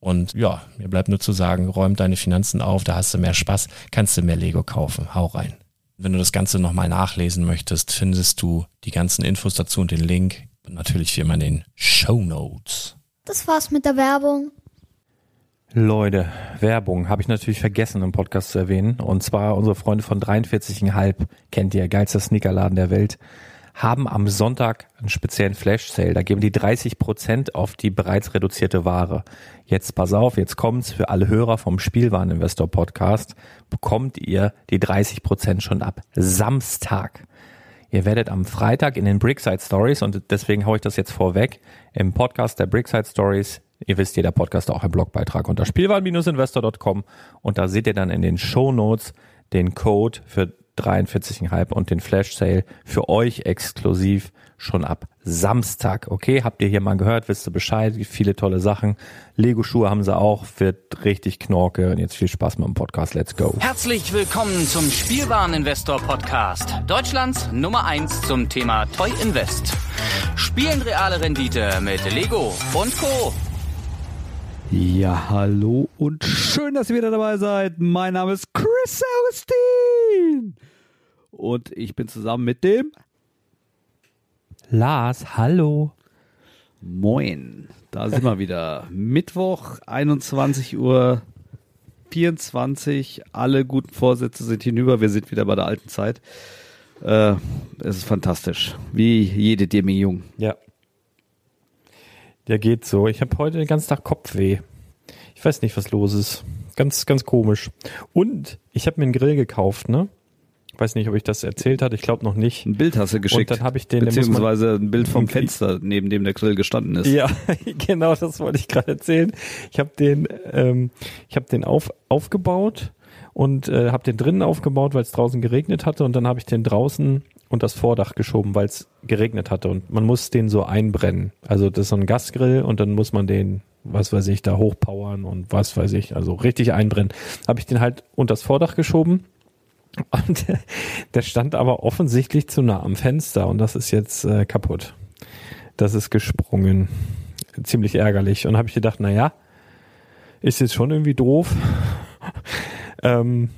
Und ja, mir bleibt nur zu sagen, räum deine Finanzen auf, da hast du mehr Spaß, kannst du mehr Lego kaufen. Hau rein. Wenn du das Ganze nochmal nachlesen möchtest, findest du die ganzen Infos dazu und den Link. Und natürlich wie immer in den Show Notes. Das war's mit der Werbung. Leute, Werbung habe ich natürlich vergessen im Podcast zu erwähnen. Und zwar unsere Freunde von 43,5, kennt ihr, geilster Sneakerladen der Welt haben am Sonntag einen speziellen Flash-Sale. Da geben die 30 Prozent auf die bereits reduzierte Ware. Jetzt pass auf, jetzt kommt's für alle Hörer vom Spielwareninvestor Podcast. Bekommt ihr die 30 Prozent schon ab Samstag. Ihr werdet am Freitag in den Brickside Stories, und deswegen haue ich das jetzt vorweg, im Podcast der Brickside Stories, ihr wisst, jeder Podcast auch ein Blogbeitrag unter spielwaren-investor.com und da seht ihr dann in den Show Notes den Code für 43,5 und den Flash Sale für euch exklusiv schon ab Samstag. Okay, habt ihr hier mal gehört, wisst ihr Bescheid, viele tolle Sachen. Lego Schuhe haben sie auch, wird richtig knorke und jetzt viel Spaß mit dem Podcast. Let's go. Herzlich willkommen zum Spielwareninvestor Podcast. Deutschlands Nummer 1 zum Thema Toy Invest. Spielen reale Rendite mit Lego und Co. Ja, hallo und schön, dass ihr wieder dabei seid. Mein Name ist Chris Augustin und ich bin zusammen mit dem Lars. Hallo. Moin. Da sind wir wieder. Mittwoch, 21 Uhr 24. Alle guten Vorsätze sind hinüber. Wir sind wieder bei der alten Zeit. Äh, es ist fantastisch. Wie jede Demi Jung. Ja. Der geht so. Ich habe heute den ganzen Tag Kopfweh. Ich weiß nicht, was los ist. Ganz, ganz komisch. Und ich habe mir einen Grill gekauft, ne? Ich weiß nicht, ob ich das erzählt hatte. Ich glaube noch nicht. Ein Bild hast du geschickt. Und dann habe ich den. Beziehungsweise ein Bild vom Fenster, neben dem der Grill gestanden ist. Ja, genau, das wollte ich gerade erzählen. Ich habe den, ähm, ich habe den auf, aufgebaut und äh, habe den drinnen aufgebaut, weil es draußen geregnet hatte und dann habe ich den draußen und das Vordach geschoben, weil es geregnet hatte und man muss den so einbrennen. Also das ist so ein Gasgrill und dann muss man den, was weiß ich, da hochpowern und was weiß ich, also richtig einbrennen. Habe ich den halt unter das Vordach geschoben und der stand aber offensichtlich zu nah am Fenster und das ist jetzt äh, kaputt. Das ist gesprungen. Ziemlich ärgerlich. Und habe ich gedacht, na ja, ist jetzt schon irgendwie doof. ähm,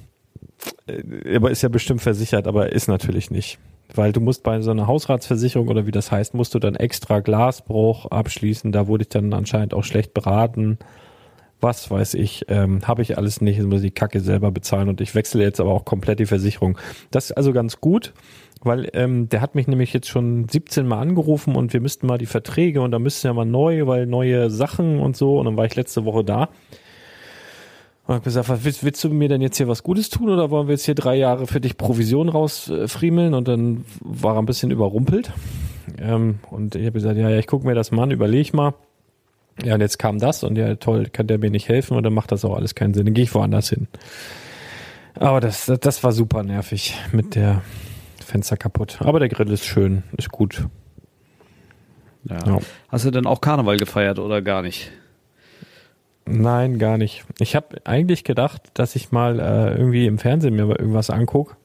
äh, aber ist ja bestimmt versichert, aber ist natürlich nicht. Weil du musst bei so einer Hausratsversicherung oder wie das heißt, musst du dann extra Glasbruch abschließen. Da wurde ich dann anscheinend auch schlecht beraten. Was weiß ich, ähm, habe ich alles nicht, muss ich die Kacke selber bezahlen und ich wechsle jetzt aber auch komplett die Versicherung. Das ist also ganz gut, weil ähm, der hat mich nämlich jetzt schon 17 Mal angerufen und wir müssten mal die Verträge und da müssten ja mal neu, weil neue Sachen und so und dann war ich letzte Woche da und hab gesagt, was willst, willst, du mir denn jetzt hier was Gutes tun oder wollen wir jetzt hier drei Jahre für dich Provision rausfriemeln? Und dann war er ein bisschen überrumpelt. Ähm, und ich habe gesagt, ja, ja, ich gucke mir das mal an, überleg mal. Ja, und jetzt kam das und ja, toll, kann der mir nicht helfen und dann macht das auch alles keinen Sinn. Dann gehe ich woanders hin. Aber das, das war super nervig mit der Fenster kaputt. Aber der Grill ist schön, ist gut. Ja. ja. Hast du denn auch Karneval gefeiert oder gar nicht? Nein, gar nicht. Ich habe eigentlich gedacht, dass ich mal äh, irgendwie im Fernsehen mir irgendwas angucke.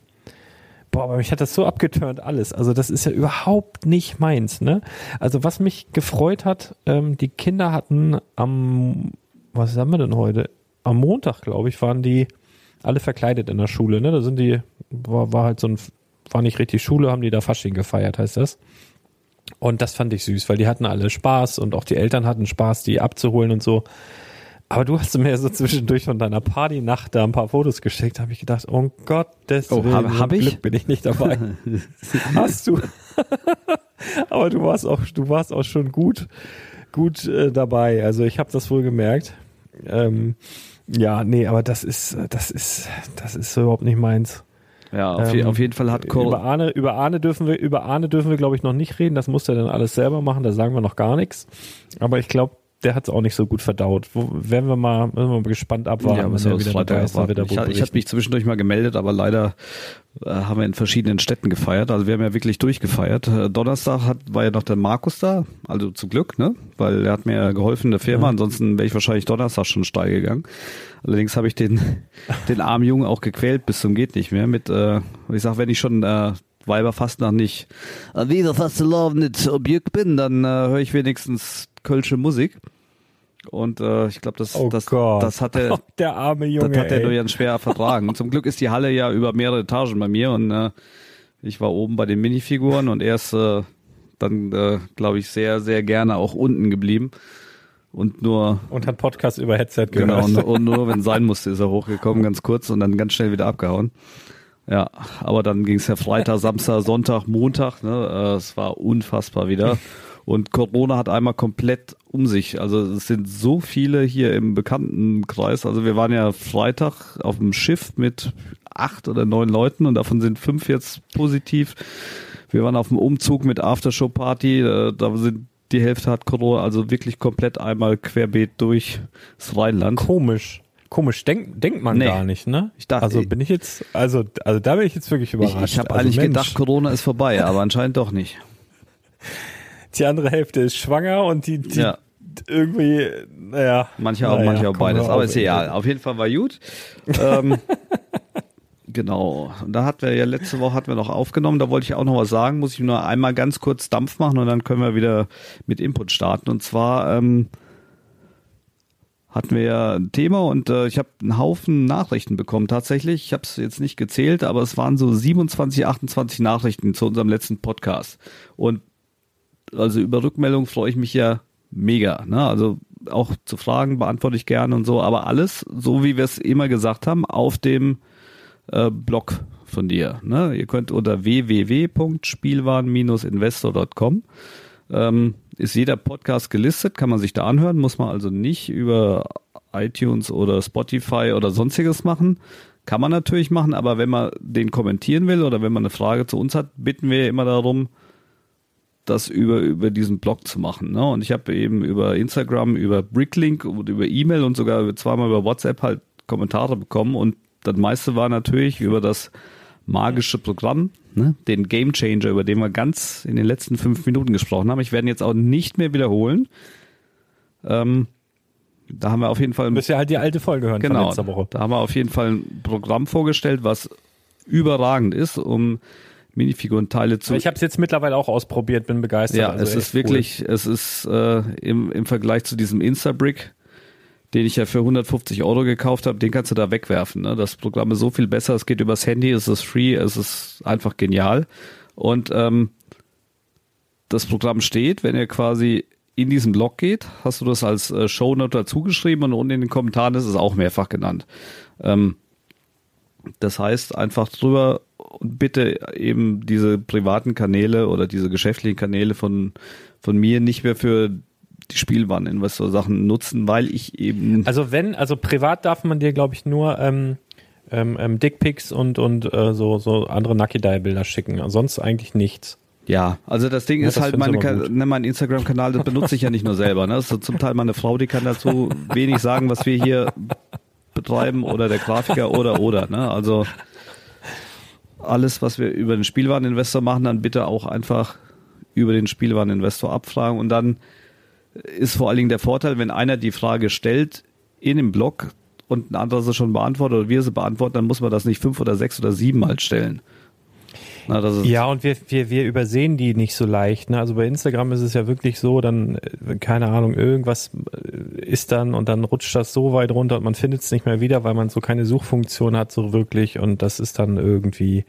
Boah, aber mich hat das so abgeturnt alles. Also das ist ja überhaupt nicht meins. Ne? Also was mich gefreut hat, ähm, die Kinder hatten am, was haben wir denn heute? Am Montag, glaube ich, waren die alle verkleidet in der Schule. Ne? Da sind die, war, war halt so ein, war nicht richtig Schule, haben die da Fasching gefeiert, heißt das. Und das fand ich süß, weil die hatten alle Spaß und auch die Eltern hatten Spaß, die abzuholen und so. Aber du hast mir so zwischendurch von deiner Partynacht da ein paar Fotos geschickt, habe ich gedacht, oh Gott, des oh, hab, hab ich? Glück bin ich nicht dabei. hast du? Aber du warst auch, du warst auch schon gut, gut äh, dabei. Also ich habe das wohl gemerkt. Ähm, ja, nee, aber das ist, das ist, das ist so überhaupt nicht meins. Ja, auf, ähm, auf, jeden Fall hat Cole. Über Arne, über Arne dürfen wir, über Arne dürfen wir, glaube ich, noch nicht reden. Das muss er dann alles selber machen. Da sagen wir noch gar nichts. Aber ich glaube, der hat es auch nicht so gut verdaut. Wo, werden wir mal, werden wir mal gespannt abwarten, ja, wenn er wieder dabei ist. Wieder ich, ich habe mich zwischendurch mal gemeldet, aber leider äh, haben wir in verschiedenen Städten gefeiert. Also wir haben ja wirklich durchgefeiert. Äh, Donnerstag hat, war ja noch der Markus da, also zum Glück, ne? Weil er hat mir geholfen in der Firma, ja. ansonsten wäre ich wahrscheinlich Donnerstag schon steil gegangen. Allerdings habe ich den, den armen Jungen auch gequält bis zum geht nicht mehr mit, äh, ich sag, wenn ich schon äh, Weiber fast noch nicht äh, wieder fast nicht Objekt bin, dann äh, höre ich wenigstens kölsche Musik. Und äh, ich glaube, das, oh das, Gott. das hat er, der arme Junge, das hat er nur ganz schwer vertragen. Zum Glück ist die Halle ja über mehrere Etagen bei mir und äh, ich war oben bei den Minifiguren und er ist äh, dann, äh, glaube ich, sehr, sehr gerne auch unten geblieben. Und nur. Und hat Podcast über Headset gehört. Genau, und, und nur wenn sein musste, ist er hochgekommen, ganz kurz und dann ganz schnell wieder abgehauen. Ja, aber dann ging es ja Freitag, Samstag, Sonntag, Montag. Ne? Äh, es war unfassbar wieder. Und Corona hat einmal komplett um sich. Also es sind so viele hier im Bekanntenkreis. Also wir waren ja Freitag auf dem Schiff mit acht oder neun Leuten und davon sind fünf jetzt positiv. Wir waren auf dem Umzug mit Aftershow-Party. Äh, da sind die Hälfte hat Corona, also wirklich komplett einmal querbeet durch das Rheinland. Komisch. Komisch, denkt denkt man nee. gar nicht, ne? Ich dachte, also bin ich jetzt, also, also da bin ich jetzt wirklich überrascht. Ich, ich habe also eigentlich Mensch. gedacht, Corona ist vorbei, aber anscheinend doch nicht die andere Hälfte ist schwanger und die, die ja. irgendwie, naja. Manche auch, naja, manche auch beides. Aber ist egal. Auf jeden Fall war gut. ähm, genau. Und da hatten wir ja letzte Woche hatten wir noch aufgenommen. Da wollte ich auch noch was sagen. Muss ich nur einmal ganz kurz Dampf machen und dann können wir wieder mit Input starten. Und zwar, ähm, hatten wir ja ein Thema und äh, ich habe einen Haufen Nachrichten bekommen tatsächlich. Ich habe es jetzt nicht gezählt, aber es waren so 27, 28 Nachrichten zu unserem letzten Podcast. Und also über Rückmeldungen freue ich mich ja mega. Ne? Also auch zu Fragen beantworte ich gerne und so, aber alles, so wie wir es immer gesagt haben, auf dem äh, Blog von dir. Ne? Ihr könnt unter www.spielwaren-investor.com ähm, ist jeder Podcast gelistet, kann man sich da anhören, muss man also nicht über iTunes oder Spotify oder sonstiges machen. Kann man natürlich machen, aber wenn man den kommentieren will oder wenn man eine Frage zu uns hat, bitten wir immer darum, das über, über diesen Blog zu machen. Ne? Und ich habe eben über Instagram, über Bricklink und über E-Mail und sogar zweimal über WhatsApp halt Kommentare bekommen und das meiste war natürlich über das magische Programm, ne? den Game Changer, über den wir ganz in den letzten fünf Minuten gesprochen haben. Ich werde ihn jetzt auch nicht mehr wiederholen. Ähm, da haben wir auf jeden Fall. Du müsst ja halt die alte Folge hören genau, von letzter Woche. Da haben wir auf jeden Fall ein Programm vorgestellt, was überragend ist, um Minifigurenteile zu. Ich habe es jetzt mittlerweile auch ausprobiert, bin begeistert. Ja, also es ist wirklich, cool. es ist äh, im, im Vergleich zu diesem Instabrick, den ich ja für 150 Euro gekauft habe, den kannst du da wegwerfen. Ne? Das Programm ist so viel besser, es geht übers Handy, es ist free, es ist einfach genial. Und ähm, das Programm steht, wenn ihr quasi in diesem Blog geht, hast du das als äh, Shownote dazu geschrieben und unten in den Kommentaren ist es auch mehrfach genannt. Ähm, das heißt, einfach drüber und bitte eben diese privaten Kanäle oder diese geschäftlichen Kanäle von, von mir nicht mehr für die Spielwareninvestor-Sachen nutzen, weil ich eben. Also wenn, also privat darf man dir, glaube ich, nur ähm, ähm, ähm, Dickpics und, und äh, so, so andere Nucky Die-Bilder schicken. Sonst eigentlich nichts. Ja, also das Ding ja, ist das halt, meine, ne, mein Instagram-Kanal, das benutze ich ja nicht nur selber. Ne? Das ist zum Teil meine Frau, die kann dazu wenig sagen, was wir hier betreiben oder der Grafiker oder oder. Ne? Also alles, was wir über den Spielwareninvestor machen, dann bitte auch einfach über den Spielwareninvestor abfragen und dann ist vor allen Dingen der Vorteil, wenn einer die Frage stellt in dem Blog und ein anderer sie schon beantwortet oder wir sie beantworten, dann muss man das nicht fünf oder sechs oder sieben Mal stellen. Na, ja, und wir, wir, wir übersehen die nicht so leicht. Ne? Also bei Instagram ist es ja wirklich so, dann, äh, keine Ahnung, irgendwas äh, ist dann und dann rutscht das so weit runter und man findet es nicht mehr wieder, weil man so keine Suchfunktion hat, so wirklich. Und das ist dann irgendwie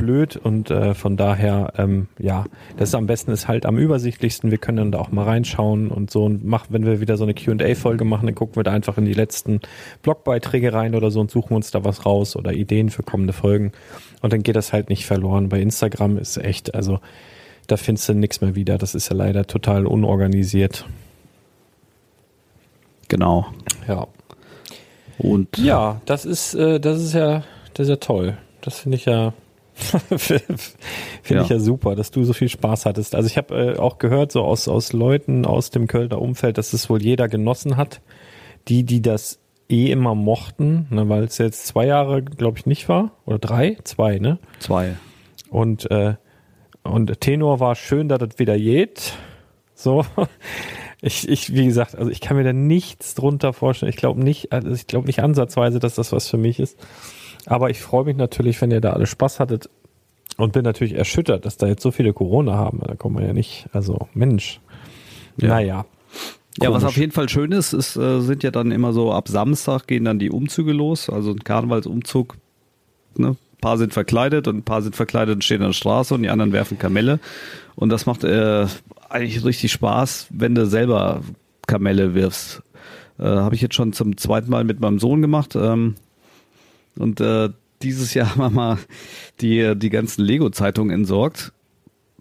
blöd und äh, von daher, ähm, ja, das ist am besten ist halt am übersichtlichsten. Wir können dann da auch mal reinschauen und so und mach, wenn wir wieder so eine Q&A-Folge machen, dann gucken wir da einfach in die letzten Blogbeiträge rein oder so und suchen uns da was raus oder Ideen für kommende Folgen und dann geht das halt nicht verloren. Bei Instagram ist echt, also da findest du nichts mehr wieder. Das ist ja leider total unorganisiert. Genau. Ja. Und ja, das ist, äh, das ist ja, das ist ja toll. Das finde ich ja Finde ja. ich ja super, dass du so viel Spaß hattest. Also ich habe äh, auch gehört, so aus, aus Leuten aus dem Kölner Umfeld, dass es wohl jeder genossen hat. Die, die das eh immer mochten, ne, weil es jetzt zwei Jahre, glaube ich, nicht war. Oder drei? Zwei, ne? Zwei. Und, äh, und Tenor war schön, dass das wieder geht. So. Ich, ich, wie gesagt, also ich kann mir da nichts drunter vorstellen. Ich glaube nicht, also ich glaube nicht ansatzweise, dass das was für mich ist. Aber ich freue mich natürlich, wenn ihr da alle Spaß hattet und bin natürlich erschüttert, dass da jetzt so viele Corona haben. Da kommen wir ja nicht, also Mensch. Ja. Naja. Ja, was auf jeden Fall schön ist, ist, äh, sind ja dann immer so ab Samstag gehen dann die Umzüge los, also ein Karnevalsumzug. Ne? Ein paar sind verkleidet und ein paar sind verkleidet und stehen an der Straße und die anderen werfen Kamelle. Und das macht äh, eigentlich richtig Spaß, wenn du selber Kamelle wirfst. Äh, Habe ich jetzt schon zum zweiten Mal mit meinem Sohn gemacht. Ähm, und äh, dieses Jahr haben wir mal die, die ganzen Lego-Zeitungen entsorgt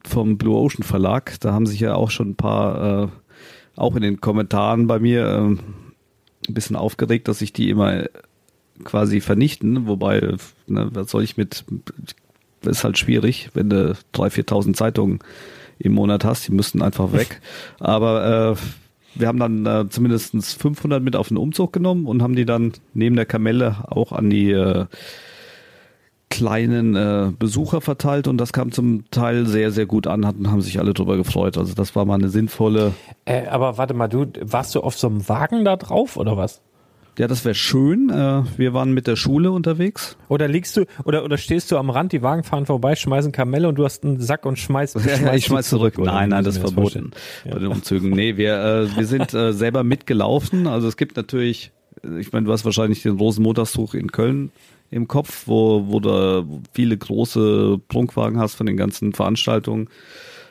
vom Blue Ocean Verlag. Da haben sich ja auch schon ein paar, äh, auch in den Kommentaren bei mir äh, ein bisschen aufgeregt, dass sich die immer quasi vernichten. Wobei, ne, was soll ich mit, ist halt schwierig, wenn du 3.000, 4.000 Zeitungen im Monat hast, die müssten einfach weg. Aber äh, wir haben dann äh, zumindest 500 mit auf den Umzug genommen und haben die dann neben der Kamelle auch an die äh, kleinen äh, Besucher verteilt und das kam zum Teil sehr, sehr gut an, hatten, haben sich alle drüber gefreut. Also das war mal eine sinnvolle. Äh, aber warte mal, du warst du auf so einem Wagen da drauf oder was? Ja, das wäre schön. Äh, wir waren mit der Schule unterwegs. Oder liegst du oder oder stehst du am Rand, die Wagen fahren vorbei, schmeißen Kamelle und du hast einen Sack und schmeißt. Ja, schmeißt ich schmeiß zurück. zurück nein, nein, das ist verboten ja. bei den Umzügen. Nee, wir äh, wir sind äh, selber mitgelaufen. Also es gibt natürlich, ich meine, du hast wahrscheinlich den Rosenmontagszug in Köln im Kopf, wo wo du viele große Prunkwagen hast von den ganzen Veranstaltungen.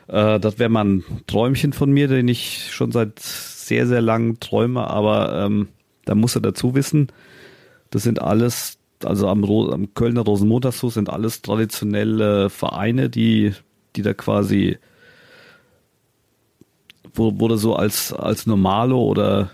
Äh, das wäre mal ein Träumchen von mir, den ich schon seit sehr sehr lang träume, aber ähm, da muss er dazu wissen, das sind alles, also am, am Kölner Rosenmontagszug sind alles traditionelle Vereine, die, die da quasi, wo, wo du so als, als Normalo oder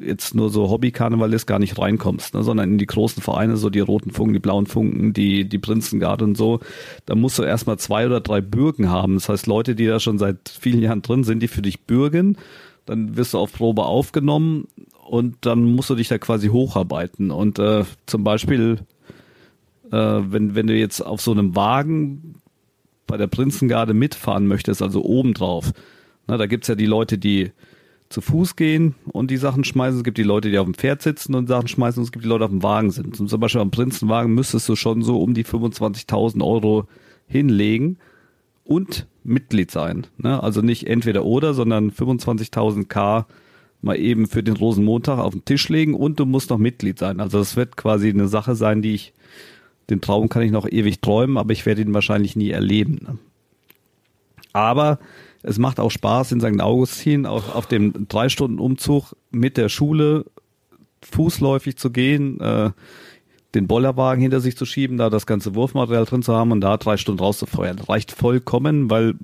jetzt nur so Hobby-Karnevalist gar nicht reinkommst, ne, sondern in die großen Vereine, so die roten Funken, die blauen Funken, die, die Prinzengarde und so, da musst du erstmal zwei oder drei Bürgen haben. Das heißt, Leute, die da schon seit vielen Jahren drin sind, die für dich bürgen, dann wirst du auf Probe aufgenommen und dann musst du dich da quasi hocharbeiten. Und äh, zum Beispiel Äh, wenn, wenn du jetzt auf so einem Wagen bei der Prinzengarde mitfahren möchtest, also obendrauf, na, da gibt's ja die Leute, die zu Fuß gehen und die Sachen schmeißen. Es gibt die Leute, die auf dem Pferd sitzen und Sachen schmeißen. Und es gibt die Leute, die auf dem Wagen sind. Und zum Beispiel am Prinzenwagen müsstest du schon so um die 25.000 Euro hinlegen und Mitglied sein. Ne? Also nicht entweder oder, sondern 25.000 K mal eben für den Rosenmontag auf den Tisch legen und du musst noch Mitglied sein. Also das wird quasi eine Sache sein, die ich, den Traum kann ich noch ewig träumen, aber ich werde ihn wahrscheinlich nie erleben. Ne? Aber es macht auch Spaß in St. Augustin auch auf dem drei Stunden Umzug mit der Schule fußläufig zu gehen, äh, den Bollerwagen hinter sich zu schieben, da das ganze Wurfmaterial drin zu haben und da drei Stunden rauszufeuern. Reicht vollkommen, weil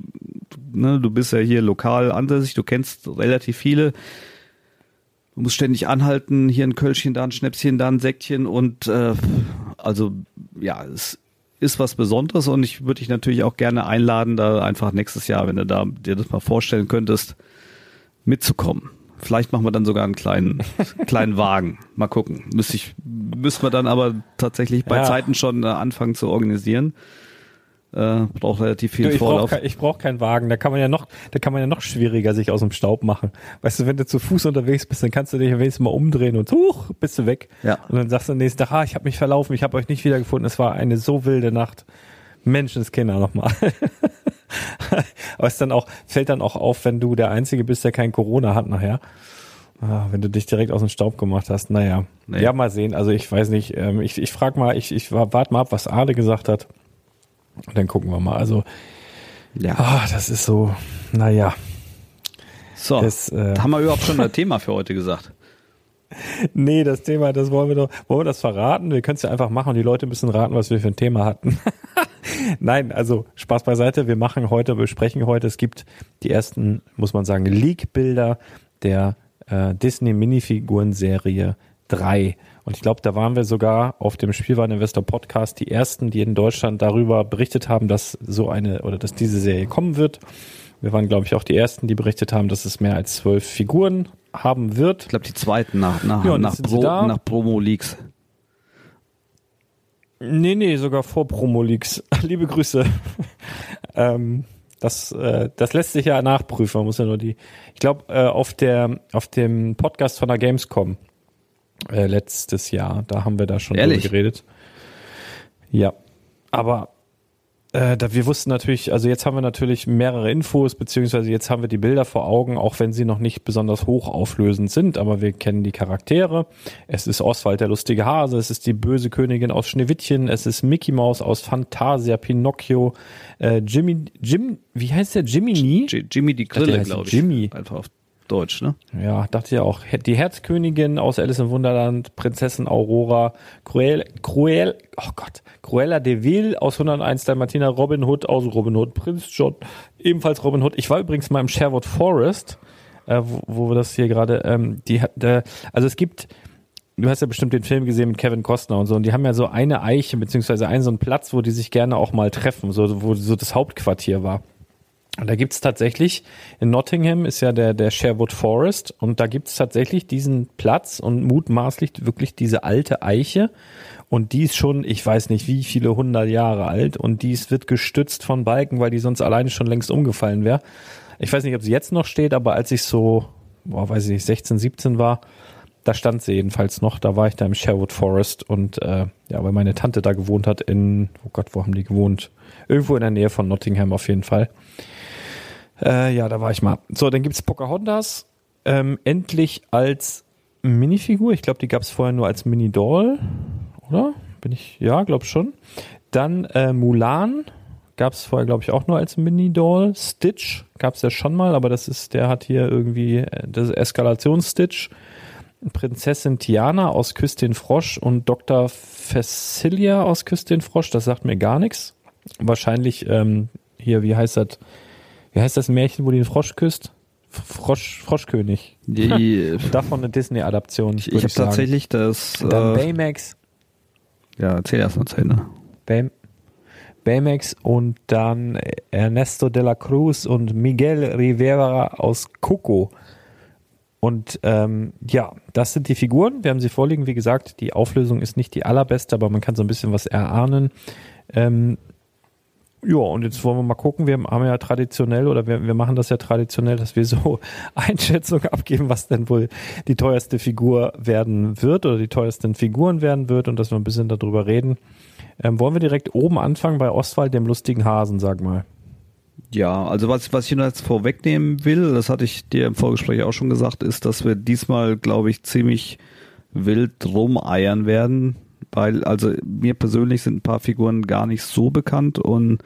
ne, du bist ja hier lokal ansässig, du kennst relativ viele. Du musst ständig anhalten, hier ein Kölschchen, da ein Schnäpschen, da ein Säckchen und äh, also ja, es ist was Besonderes und ich würde dich natürlich auch gerne einladen, da einfach nächstes Jahr, wenn du da dir das mal vorstellen könntest, mitzukommen. Vielleicht machen wir dann sogar einen kleinen, kleinen Wagen. Mal gucken. Müsste ich, müssen wir dann aber tatsächlich bei Ja. Zeiten schon äh, anfangen zu organisieren. Äh, braucht relativ viel Du, ich Vorlauf. brauche ich brauch keinen Wagen. Da kann man ja noch, da kann man ja noch schwieriger sich aus dem Staub machen. Weißt du, wenn du zu Fuß unterwegs bist, dann kannst du dich wenigstens mal umdrehen und huch, bist du weg. Ja. Und dann sagst du am nächsten Tag, ah, ich habe mich verlaufen, ich habe euch nicht wiedergefunden. Es war eine so wilde Nacht. Menschenskinder nochmal. Aber es dann auch, fällt dann auch auf, wenn du der Einzige bist, der kein Corona hat nachher. Ah, wenn du dich direkt aus dem Staub gemacht hast, naja. Nee. Ja, mal sehen. Also ich weiß nicht, ähm, ich, ich frage mal, ich, ich warte mal ab, was Arne gesagt hat. Und dann gucken wir mal. Also, ja. ah, das ist so, naja. So, das, äh, haben wir überhaupt schon ein Thema für heute gesagt? Nee, das Thema, das wollen wir doch, wollen wir das verraten? Wir können es ja einfach machen und die Leute müssen raten, was wir für ein Thema hatten. Nein, also Spaß beiseite. Wir machen heute, wir sprechen heute, es gibt die ersten, muss man sagen, Leak-Bilder der äh, Disney-Minifiguren-Serie 3. Und ich glaube, da waren wir sogar auf dem Spielwareninvestor Podcast die ersten, die in Deutschland darüber berichtet haben, dass so eine oder dass diese Serie kommen wird. Wir waren, glaube ich, auch die ersten, die berichtet haben, dass es mehr als zwölf Figuren haben wird. Ich glaube, die zweiten nach, nach, Ja, nach, Pro, nach Promo-Leaks. Nee, nee, sogar vor Promo-Leaks. Liebe Grüße. ähm, das, äh, das lässt sich ja nachprüfen. Man muss ja nur die. Ich glaube, äh, auf der auf dem Podcast von der Gamescom äh, letztes Jahr, da haben wir da schon Ehrlich? drüber geredet. Ja. Aber äh, da wir wussten natürlich, also jetzt haben wir natürlich mehrere Infos, beziehungsweise jetzt haben wir die Bilder vor Augen, auch wenn sie noch nicht besonders hochauflösend sind, aber wir kennen die Charaktere. Es ist Oswald der lustige Hase, es ist die böse Königin aus Schneewittchen, es ist Mickey Mouse aus Fantasia, Pinocchio, äh, Jimmy, Jim, wie heißt der? Jimmy Jimmy die Grille, glaube ich. Jimmy. Einfach auf Deutsch, ne? Ja, dachte ja auch. Die Herzkönigin aus Alice im Wunderland, Prinzessin Aurora, Cruel, Cruel, oh Gott, Cruella de Vil aus 101 der Martina, Robin Hood aus Robin Hood, Prinz John, ebenfalls Robin Hood. Ich war übrigens mal im Sherwood Forest, äh, wo, wo wir das hier gerade, ähm, die hat, der, also es gibt, du hast ja bestimmt den Film gesehen mit Kevin Costner und so, und die haben ja so eine Eiche, beziehungsweise einen so einen Platz, wo die sich gerne auch mal treffen, so, wo so das Hauptquartier war. Und da gibt's tatsächlich, in Nottingham ist ja der, der Sherwood Forest und da gibt's tatsächlich diesen Platz und mutmaßlich wirklich diese alte Eiche und die ist schon, ich weiß nicht wie viele hundert Jahre alt und dies wird gestützt von Balken, weil die sonst alleine schon längst umgefallen wäre. Ich weiß nicht, ob sie jetzt noch steht, aber als ich so, boah, weiß ich nicht, 16, 17 war, da stand sie jedenfalls noch, da war ich da im Sherwood Forest und äh, ja, weil meine Tante da gewohnt hat in, oh Gott, wo haben die gewohnt? Irgendwo in der Nähe von Nottingham auf jeden Fall. Äh, ja, da war ich mal. So, dann gibt's Pocahontas. Ähm, endlich als Minifigur. Ich glaube, die gab's vorher nur als Mini-Doll. Oder? Bin ich, ja, glaube schon. Dann äh, Mulan. Gab's vorher, glaube ich, auch nur als Mini-Doll. Stitch gab's ja schon mal, aber das ist, der hat hier irgendwie, äh, das Eskalationsstitch. Prinzessin Tiana aus Küss den Frosch und Dr. Facilia aus Küss den Frosch. Das sagt mir gar nichts. Wahrscheinlich ähm, hier, wie heißt das? Wie heißt das Märchen, wo die den Frosch küsst? Frosch, Froschkönig. Die, davon eine Disney-Adaption. ich ich habe tatsächlich das. Dann Äh, Baymax, ja, erzähl erst mal zu Ende. Bay, Baymax und dann Ernesto de la Cruz und Miguel Rivera aus Coco. Und ähm, ja, das sind die Figuren. Wir haben sie vorliegen. Wie gesagt, die Auflösung ist nicht die allerbeste, aber man kann so ein bisschen was erahnen. Ähm, ja, und jetzt wollen wir mal gucken. Wir haben ja traditionell oder wir, wir machen das ja traditionell, dass wir so Einschätzungen abgeben, was denn wohl die teuerste Figur werden wird oder die teuersten Figuren werden wird und dass wir ein bisschen darüber reden. Ähm, wollen wir direkt oben anfangen bei Ostwald, dem lustigen Hasen, sag mal. Ja, also was, was ich jetzt vorwegnehmen will, das hatte ich dir im Vorgespräch auch schon gesagt, ist, dass wir diesmal, glaube ich, ziemlich wild rumeiern werden, weil, also mir persönlich sind ein paar Figuren gar nicht so bekannt und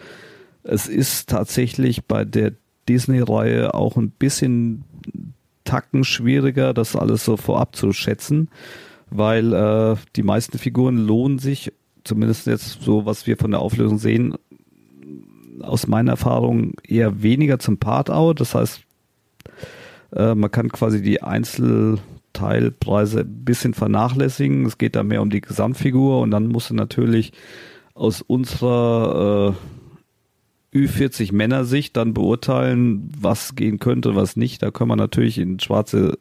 es ist tatsächlich bei der Disney-Reihe auch ein bisschen Tacken schwieriger, das alles so vorab zu schätzen, weil äh, die meisten Figuren lohnen sich, zumindest jetzt so, was wir von der Auflösung sehen, aus meiner Erfahrung eher weniger zum Part-Out. Das heißt, äh, man kann quasi die Einzelteilpreise ein bisschen vernachlässigen. Es geht da mehr um die Gesamtfigur und dann musst du natürlich aus unserer äh, Ü40 Männersicht dann beurteilen, was gehen könnte, was nicht. Da können wir natürlich in schwarze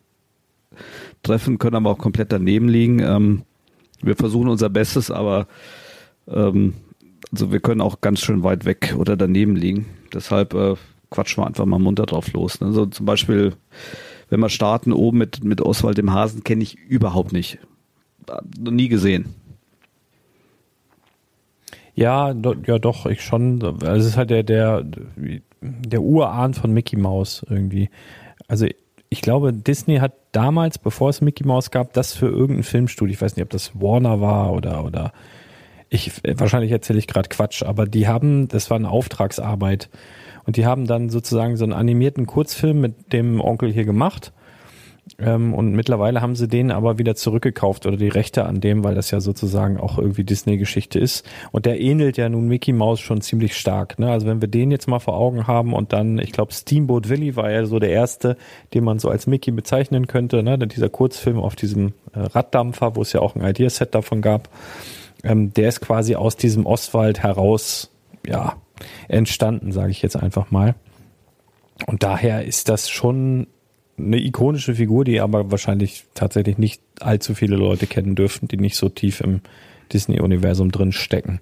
treffen, können aber auch komplett daneben liegen. Ähm, wir versuchen unser Bestes, aber ähm, also wir können auch ganz schön weit weg oder daneben liegen. Deshalb äh, quatschen wir einfach mal munter drauf los. Ne? Zum Beispiel, wenn wir starten oben mit, mit Oswald dem Hasen, kenne ich überhaupt nicht. Noch nie gesehen. Ja, do, ja doch, ich schon. Also es ist halt der, der, der Urahn von Mickey Mouse irgendwie. Also ich glaube, Disney hat damals, bevor es Mickey Mouse gab, das für irgendein Filmstudio, ich weiß nicht, ob das Warner war oder, oder ich wahrscheinlich erzähle ich gerade Quatsch, aber die haben, das war eine Auftragsarbeit und die haben dann sozusagen so einen animierten Kurzfilm mit dem Onkel hier gemacht. Ähm, und mittlerweile haben sie den aber wieder zurückgekauft oder die Rechte an dem, weil das ja sozusagen auch irgendwie Disney-Geschichte ist. Und der ähnelt ja nun Mickey Mouse schon ziemlich stark. Ne? Also wenn wir den jetzt mal vor Augen haben und dann, ich glaube, Steamboat Willie war ja so der erste, den man so als Mickey bezeichnen könnte. Ne? Dieser Kurzfilm auf diesem äh, Raddampfer, wo es ja auch ein Ideaset davon gab ähm, der ist quasi aus diesem Ostwald heraus, ja, entstanden, sage ich jetzt einfach mal. Und daher ist das schon eine ikonische Figur, die aber wahrscheinlich tatsächlich nicht allzu viele Leute kennen dürfen, die nicht so tief im Disney-Universum drin stecken.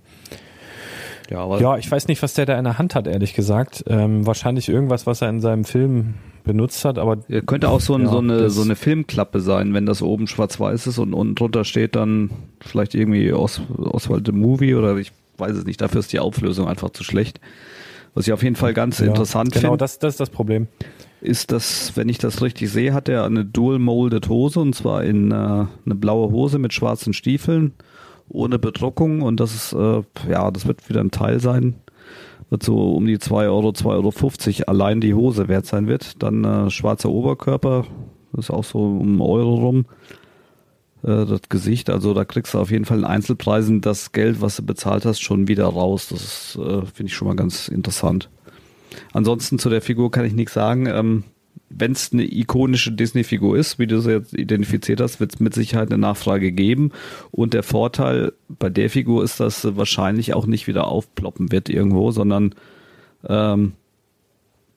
Ja, aber ja, ich weiß nicht, was der da in der Hand hat, ehrlich gesagt. Ähm, wahrscheinlich irgendwas, was er in seinem Film benutzt hat, aber. Könnte auch so, ein, ja, so, eine, so eine Filmklappe sein, wenn das oben schwarz-weiß ist und unten drunter steht dann vielleicht irgendwie Os Oswald the Movie oder ich weiß es nicht, dafür ist die Auflösung einfach zu schlecht. Was ich auf jeden Fall ganz ja, interessant finde. Genau, das, das ist das Problem. Ist, dass, wenn ich das richtig sehe, hat er eine dual-molded Hose und zwar in äh, eine blaue Hose mit schwarzen Stiefeln ohne Bedruckung und das ist, äh, ja, das wird wieder ein Teil sein wird so um die 2 Euro, 2,50 Euro allein die Hose wert sein wird. Dann äh, schwarzer Oberkörper, ist auch so um Euro rum. Äh, das Gesicht, also da kriegst du auf jeden Fall in Einzelpreisen das Geld, was du bezahlt hast, schon wieder raus. Das äh, finde ich schon mal ganz interessant. Ansonsten zu der Figur kann ich nichts sagen. Ähm, wenn es eine ikonische Disney-Figur ist, wie du sie jetzt identifiziert hast, wird es mit Sicherheit eine Nachfrage geben. Und der Vorteil bei der Figur ist, dass sie wahrscheinlich auch nicht wieder aufploppen wird irgendwo, sondern ähm,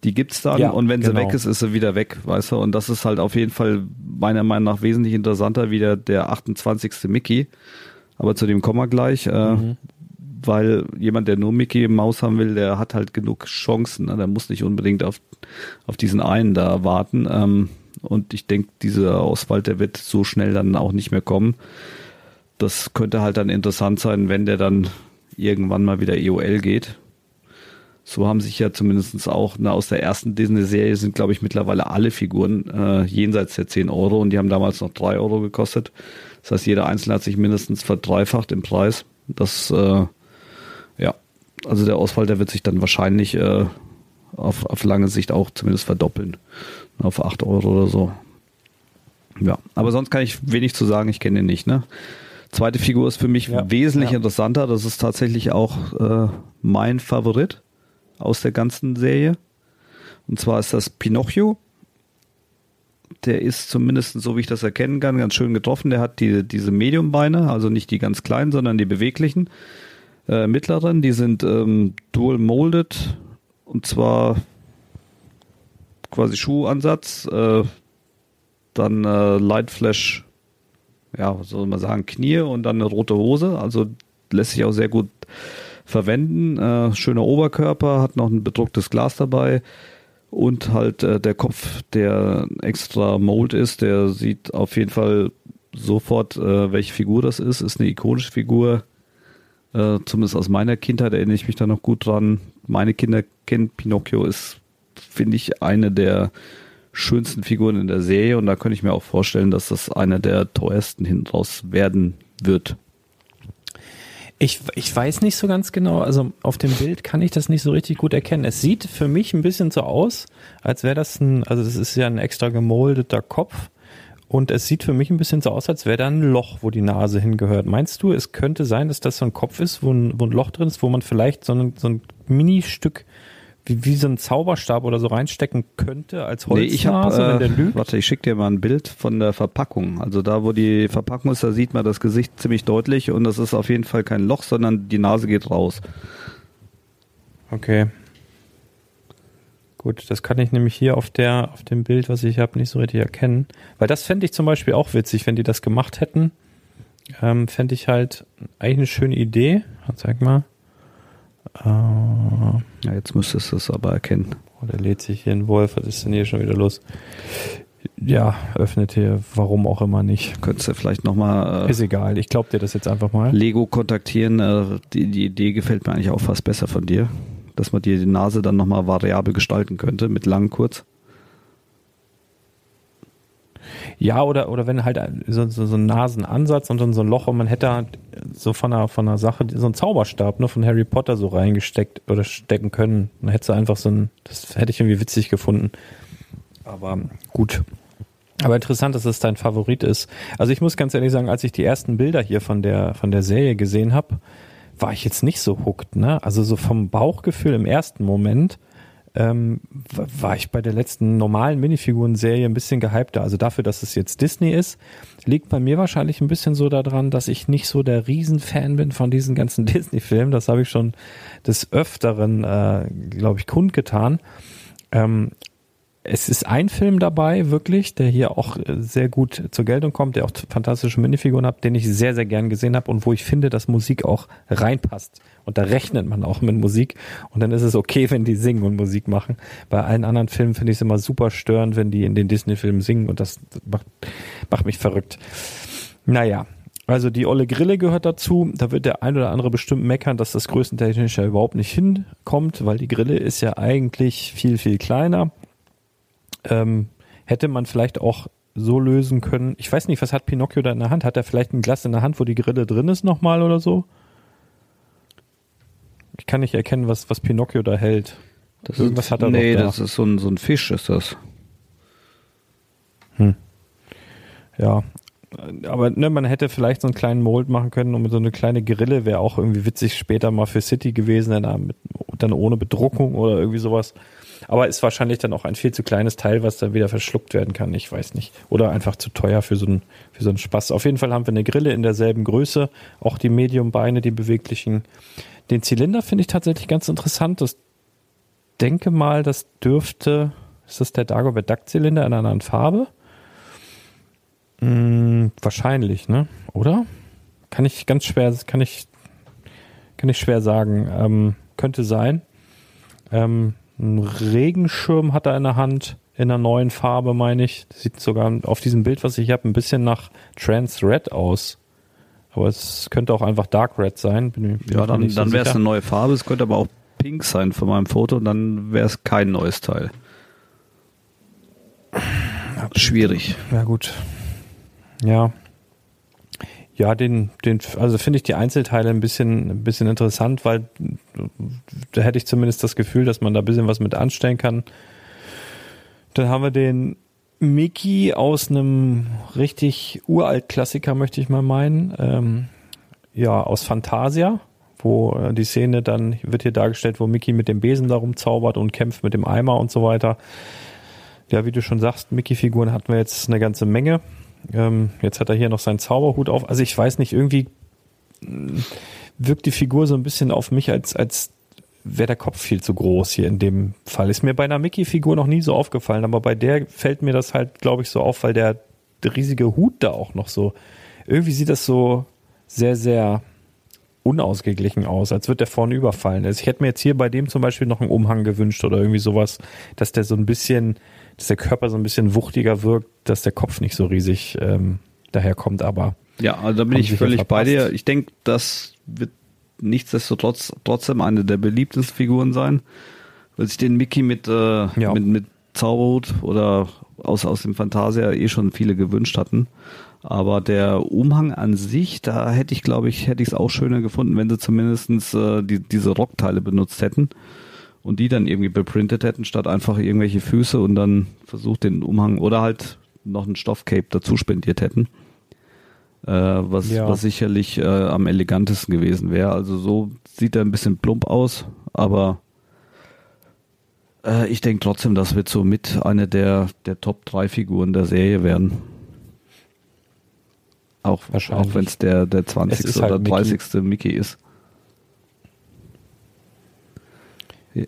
die gibt's dann ja, und wenn genau. sie weg ist, ist sie wieder weg, weißt du? Und das ist halt auf jeden Fall meiner Meinung nach wesentlich interessanter wie der, der 28. Mickey. Aber zu dem kommen wir gleich. Äh, mhm weil jemand, der nur Mickey Maus haben will, der hat halt genug Chancen. Ne? Der muss nicht unbedingt auf, auf diesen einen da warten. Ähm, und ich denke, diese Auswahl, der wird so schnell dann auch nicht mehr kommen. Das könnte halt dann interessant sein, wenn der dann irgendwann mal wieder EOL geht. So haben sich ja zumindest auch ne, aus der ersten Disney-Serie sind, glaube ich, mittlerweile alle Figuren äh, jenseits der 10 Euro und die haben damals noch 3 Euro gekostet. Das heißt, jeder Einzelne hat sich mindestens verdreifacht im Preis. Das äh, ja, also der Ausfall, der wird sich dann wahrscheinlich äh, auf, auf lange Sicht auch zumindest verdoppeln. Auf 8 Euro oder so. Ja, aber sonst kann ich wenig zu sagen, ich kenne den nicht. Ne? Zweite Figur ist für mich ja, wesentlich ja. interessanter. Das ist tatsächlich auch äh, mein Favorit aus der ganzen Serie. Und zwar ist das Pinocchio. Der ist zumindest, so wie ich das erkennen kann, ganz schön getroffen. Der hat die, diese Mediumbeine, also nicht die ganz kleinen, sondern die beweglichen äh, mittleren. Die sind ähm, dual molded und zwar quasi Schuhansatz. Äh, dann äh, Lightflash, ja, was soll man sagen, Knie und dann eine rote Hose. Also lässt sich auch sehr gut verwenden. Äh, schöner Oberkörper, hat noch ein bedrucktes Glas dabei und halt äh, der Kopf, der extra Mold ist, der sieht auf jeden Fall sofort, äh, welche Figur das ist. Ist eine ikonische Figur. Äh, zumindest aus meiner Kindheit erinnere ich mich da noch gut dran. Meine Kinder kennen Pinocchio, ist, finde ich, eine der schönsten Figuren in der Serie und da könnte ich mir auch vorstellen, dass das einer der teuersten hinten raus werden wird. Ich, ich weiß nicht so ganz genau, also auf dem Bild kann ich das nicht so richtig gut erkennen. Es sieht für mich ein bisschen so aus, als wäre das ein, also das ist ja ein extra gemoldeter Kopf und es sieht für mich ein bisschen so aus, als wäre da ein Loch, wo die Nase hingehört. Meinst du, es könnte sein, dass das so ein Kopf ist, wo ein, wo ein Loch drin ist, wo man vielleicht so ein, so ein Mini-Stück wie, wie so ein Zauberstab oder so reinstecken könnte als Holznase, nee, ich hab, wenn äh, der lügt? Warte, ich schicke dir mal ein Bild von der Verpackung. Also da, wo die Verpackung ist, da sieht man das Gesicht ziemlich deutlich und das ist auf jeden Fall kein Loch, sondern die Nase geht raus. Okay. Gut, das kann ich nämlich hier auf der, auf dem Bild, was ich habe, nicht so richtig erkennen. Weil das fände ich zum Beispiel auch witzig, wenn die das gemacht hätten. Ähm, fände ich halt eigentlich eine schöne Idee. Zeig mal. Äh, Ja, jetzt müsstest du es aber erkennen. oh, der lädt sich hier ein Wolf. Was ist denn hier schon wieder los? Ja, öffnet hier, warum auch immer nicht. Könntest du vielleicht nochmal äh, Ist egal, ich glaub dir das jetzt einfach mal. Lego kontaktieren. Äh, die, die Idee gefällt mir eigentlich auch fast besser von dir. Dass man dir die Nase dann nochmal variabel gestalten könnte, mit lang, kurz. Ja, oder, oder wenn halt so, so, so ein Nasenansatz und dann so ein Loch und man hätte halt so von einer, von einer Sache so einen Zauberstab ne, von Harry Potter so reingesteckt oder stecken können. Dann hätte einfach so ein, das hätte ich irgendwie witzig gefunden. Aber gut. Aber interessant, dass es dein Favorit ist. Also ich muss ganz ehrlich sagen, als ich die ersten Bilder hier von der, von der Serie gesehen habe, war ich jetzt nicht so hooked, ne? Also so vom Bauchgefühl im ersten Moment ähm, war ich bei der letzten normalen Minifiguren-Serie ein bisschen gehypter. Also dafür, dass es jetzt Disney ist, liegt bei mir wahrscheinlich ein bisschen so daran, dass ich nicht so der Riesenfan bin von diesen ganzen Disney-Filmen. Das habe ich schon des Öfteren, äh, glaube ich, kundgetan. Ähm, es ist ein Film dabei, wirklich, der hier auch äh, sehr gut zur Geltung kommt, der auch fantastische Minifiguren hat, den ich sehr, sehr gern gesehen habe und wo ich finde, dass Musik auch reinpasst. Und da rechnet man auch mit Musik. Und dann ist es okay, wenn die singen und Musik machen. Bei allen anderen Filmen finde ich es immer super störend, wenn die in den Disney-Filmen singen und das macht, macht mich verrückt. Naja, also die olle Grille gehört dazu. Da wird der ein oder andere bestimmt meckern, dass das größentechnisch ja überhaupt nicht hinkommt, weil die Grille ist ja eigentlich viel, viel kleiner. Ähm, hätte man vielleicht auch so lösen können. Ich weiß nicht, was hat Pinocchio da in der Hand? Hat er vielleicht ein Glas in der Hand, wo die Grille drin ist nochmal oder so? Ich kann nicht erkennen, was, was Pinocchio da hält. Das Irgendwas ist, hat er Nee, da. das ist so ein, so ein Fisch, ist das. Ja. Aber ne, man hätte vielleicht so einen kleinen Mold machen können und mit so eine kleine Grille wäre auch irgendwie witzig später mal für City gewesen, dann, mit, dann ohne Bedruckung oder irgendwie sowas. Aber ist wahrscheinlich dann auch ein viel zu kleines Teil, was dann wieder verschluckt werden kann. Ich weiß nicht. Oder einfach zu teuer für so einen, für so einen Spaß. Auf jeden Fall haben wir eine Grille in derselben Größe. Auch die Medium-Beine, die beweglichen. Den Zylinder finde ich tatsächlich ganz interessant. Das denke mal, das dürfte, ist das der Dagobert Duck Zylinder in einer anderen Farbe? Mm, wahrscheinlich, ne? Oder? Kann ich ganz schwer, kann ich, kann ich schwer sagen. Ähm, könnte sein. Ähm, ein Regenschirm hat er in der Hand, in einer neuen Farbe, meine ich. Das sieht sogar auf diesem Bild, was ich habe, ein bisschen nach Trans Red aus. Aber es könnte auch einfach Dark Red sein. Bin, bin Ja, dann, so dann wäre es eine neue Farbe. Es könnte aber auch pink sein von meinem Foto und dann wäre es kein neues Teil. Schwierig. Ja, gut. Ja. Ja, den, den, also finde ich die Einzelteile ein bisschen, ein bisschen interessant, weil da hätte ich zumindest das Gefühl, dass man da ein bisschen was mit anstellen kann. Dann haben wir den Mickey aus einem richtig uralt Klassiker, möchte ich mal meinen. Ähm, ja, aus Fantasia, wo äh, die Szene dann wird hier dargestellt, wo Mickey mit dem Besen darum zaubert und kämpft mit dem Eimer und so weiter. Ja, wie du schon sagst, Mickey-Figuren hatten wir jetzt eine ganze Menge. Ähm, jetzt hat er hier noch seinen Zauberhut auf. Also ich weiß nicht, irgendwie mh, wirkt die Figur so ein bisschen auf mich, als, als wäre der Kopf viel zu groß hier in dem Fall. Ist mir bei einer Mickey-Figur noch nie so aufgefallen, aber bei der fällt mir das halt, glaube ich, so auf, weil der der riesige Hut da auch noch so. Irgendwie sieht das so sehr, sehr unausgeglichen aus, als wird der vorne überfallen. Also ich hätte mir jetzt hier bei dem zum Beispiel noch einen Umhang gewünscht oder irgendwie sowas, dass der so ein bisschen, dass der Körper so ein bisschen wuchtiger wirkt, dass der Kopf nicht so riesig ähm, daherkommt, aber. Ja, also da bin ich völlig bei dir. Ich denke, das wird nichtsdestotrotz trotzdem eine der beliebtesten Figuren sein, weil sich den Mickey mit, äh, Ja. mit, mit Zauberhut oder aus, aus dem Fantasia eh schon viele gewünscht hatten. Aber der Umhang an sich, da hätte ich, glaube ich, hätte ich es auch schöner gefunden, wenn sie zumindestens äh, die, diese Rockteile benutzt hätten und die dann irgendwie beprintet hätten, statt einfach irgendwelche Füße und dann versucht den Umhang oder halt noch ein Stoffcape dazu spendiert hätten. Äh, was, Ja. was sicherlich äh, am elegantesten gewesen wäre. Also so sieht er ein bisschen plump aus, aber äh, ich denke trotzdem, das wird so mit eine der, der Top 3 Figuren der Serie werden. Auch, auch wenn es der, der 20. Es ist halt oder Mickey. 30. Mickey ist.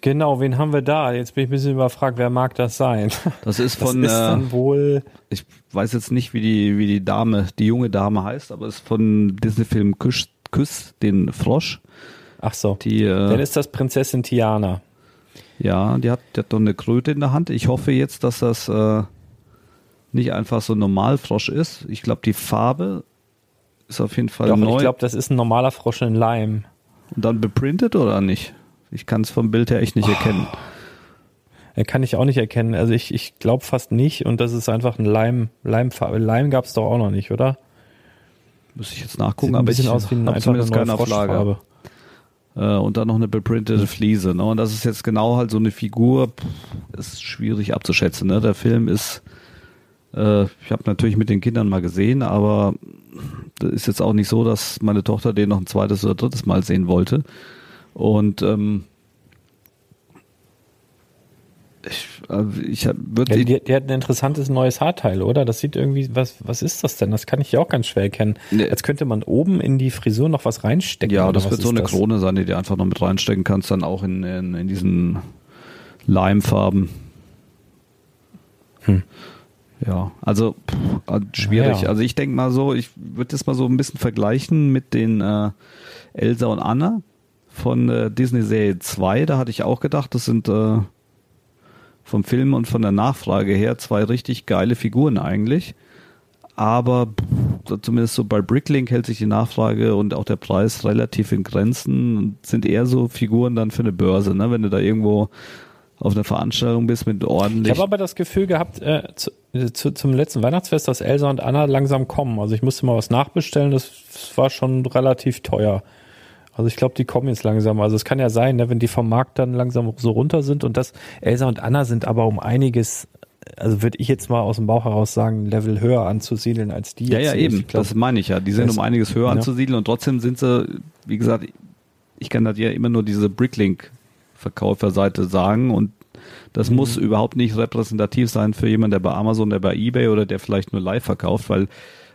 Genau, wen haben wir da? Jetzt bin ich ein bisschen überfragt, wer mag das sein? Das ist Das von, ist äh, dann wohl, ich weiß jetzt nicht, wie die, wie die Dame, die junge Dame heißt, aber es ist von Disney-Film Küss, Küss den Frosch. ach so, Die, dann äh, ist das Prinzessin Tiana. ja, die hat, die hat doch eine Kröte in der Hand. Ich hoffe jetzt, dass das äh, nicht einfach so ein Normalfrosch ist. Ich glaube, die Farbe ist auf jeden Fall Doch, neu. ich glaube, das ist ein normaler Frosch in Leim. Und dann beprintet oder nicht? Ich kann es vom Bild her echt nicht erkennen. Er kann ich auch nicht erkennen. Also ich, ich glaube fast nicht. Und das ist einfach ein Leim, Leimfarbe. Leim gab es doch auch noch nicht, oder? Muss ich jetzt nachgucken, Sieht ein aber bisschen ich aus wie ein, einfach eine zumindest keine auf Lager. Froschfarbe. Äh, und dann noch eine beprintete Fliese. Ne? Und das ist jetzt genau halt so eine Figur, pff, ist schwierig abzuschätzen. Ne? Der Film ist, äh, ich habe natürlich mit den Kindern mal gesehen, aber das ist jetzt auch nicht so, dass meine Tochter den noch ein zweites oder drittes Mal sehen wollte. Und ähm, ich, also ich würde Ja, die, die hat ein interessantes neues Haarteil, oder? Das sieht irgendwie, was, was ist das denn? Das kann ich ja auch ganz schwer erkennen. Nee. Als könnte man oben in die Frisur noch was reinstecken. Ja, das wird so eine das? Krone sein, die du einfach noch mit reinstecken kannst, dann auch in, in, in diesen Leimfarben. Hm. Ja, also pff, äh, schwierig. Ja. Also ich denke mal so, ich würde das mal so ein bisschen vergleichen mit den äh, Elsa und Anna von äh, Disney Serie 2. Da hatte ich auch gedacht, das sind äh, vom Film und von der Nachfrage her zwei richtig geile Figuren eigentlich. Aber zumindest so bei Bricklink hält sich die Nachfrage und auch der Preis relativ in Grenzen und sind eher so Figuren dann für eine Börse, ne? Wenn du da irgendwo auf einer Veranstaltung bist mit Ich ordentlich. habe aber das Gefühl gehabt, äh, zu, äh, zu, zum letzten Weihnachtsfest, dass Elsa und Anna langsam kommen. Also ich musste mal was nachbestellen, das war schon relativ teuer. Also ich glaube, die kommen jetzt langsam. Also es kann ja sein, ne, wenn die vom Markt dann langsam so runter sind und das Elsa und Anna sind aber um einiges, also würde ich jetzt mal aus dem Bauch heraus sagen, Level höher anzusiedeln als die ja, jetzt. ja, eben. Glaub, das meine ich ja. Die sind das- um einiges höher ja. anzusiedeln und trotzdem sind sie, wie gesagt, ich kann das ja immer nur diese Bricklink-Verkäuferseite sagen und das Mhm. muss überhaupt nicht repräsentativ sein für jemanden, der bei Amazon, der bei eBay oder der vielleicht nur live verkauft, weil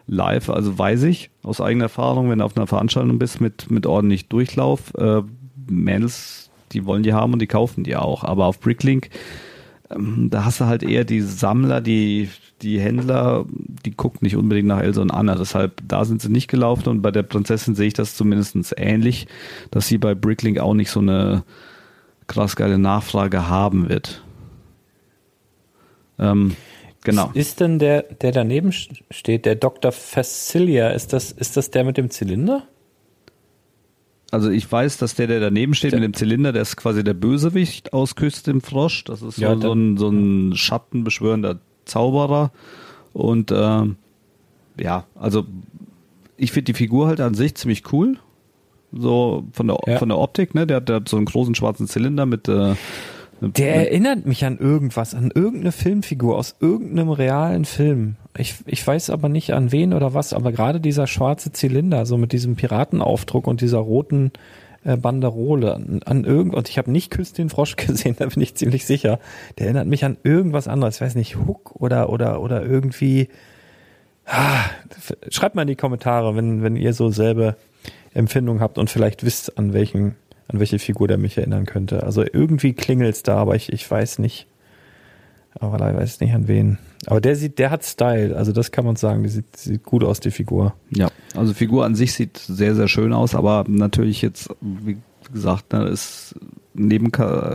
live, also weiß ich aus eigener Erfahrung, wenn du auf einer Veranstaltung bist mit, mit ordentlich Durchlauf, äh, Mädels, die wollen die haben und die kaufen die auch. Aber auf Bricklink, ähm, da hast du halt eher die Sammler, die, die Händler, die gucken nicht unbedingt nach Elsa und Anna. Deshalb, da sind sie nicht gelaufen und bei der Prinzessin sehe ich das zumindest ähnlich, dass sie bei Bricklink auch nicht so eine krass geile Nachfrage haben wird. Ähm, genau. Ist denn der, der daneben steht, der Dr. Facilia, ist das, ist das der mit dem Zylinder? Also ich weiß, dass der, der daneben steht Der- mit dem Zylinder, der ist quasi der Bösewicht aus Küss dem Frosch. Das ist so, Ja, so, ein, so ein schattenbeschwörender Zauberer. Und ähm, ja, also ich finde die Figur halt an sich ziemlich cool. So von der, Ja. von der Optik, ne? Der hat, der hat so einen großen schwarzen Zylinder mit äh, mit- Der erinnert mich an irgendwas, an irgendeine Filmfigur aus irgendeinem realen Film. Ich, ich weiß aber nicht an wen oder was, aber gerade dieser schwarze Zylinder, so mit diesem Piratenaufdruck und dieser roten äh, Banderole an, an irgend und ich habe nicht Küss den Frosch gesehen, da bin ich ziemlich sicher. Der erinnert mich an irgendwas anderes, ich weiß nicht, Hook oder oder oder irgendwie. Ah, schreibt mal in die Kommentare, wenn wenn ihr so selbe Empfindung habt und vielleicht wisst, an welchen an welche Figur der mich erinnern könnte. Also irgendwie klingelt's da, aber ich ich weiß nicht. Aber leider weiß ich nicht an wen. Aber der sieht, der hat Style, also das kann man sagen, die sieht, sieht gut aus, die Figur. Ja, also Figur an sich sieht sehr, sehr schön aus, aber natürlich jetzt, wie gesagt, ne, ist neben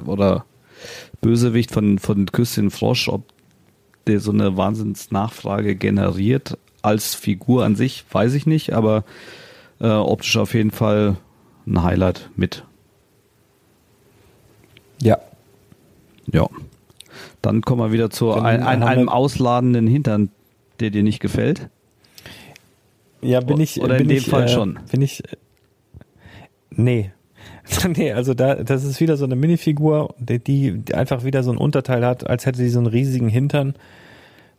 oder Bösewicht von, von Küsschen Frosch, ob der so eine Wahnsinnsnachfrage generiert als Figur an sich, weiß ich nicht, aber äh, optisch auf jeden Fall ein Highlight mit. Ja. Ja. Dann kommen wir wieder zu ein, ein, einem ausladenden Hintern, der dir nicht gefällt. Ja, bin ich. Oder bin in dem ich, Fall äh, schon. Bin ich. Äh, nee. nee, also da, das ist wieder so eine Minifigur, die, die einfach wieder so ein Unterteil hat, als hätte sie so einen riesigen Hintern.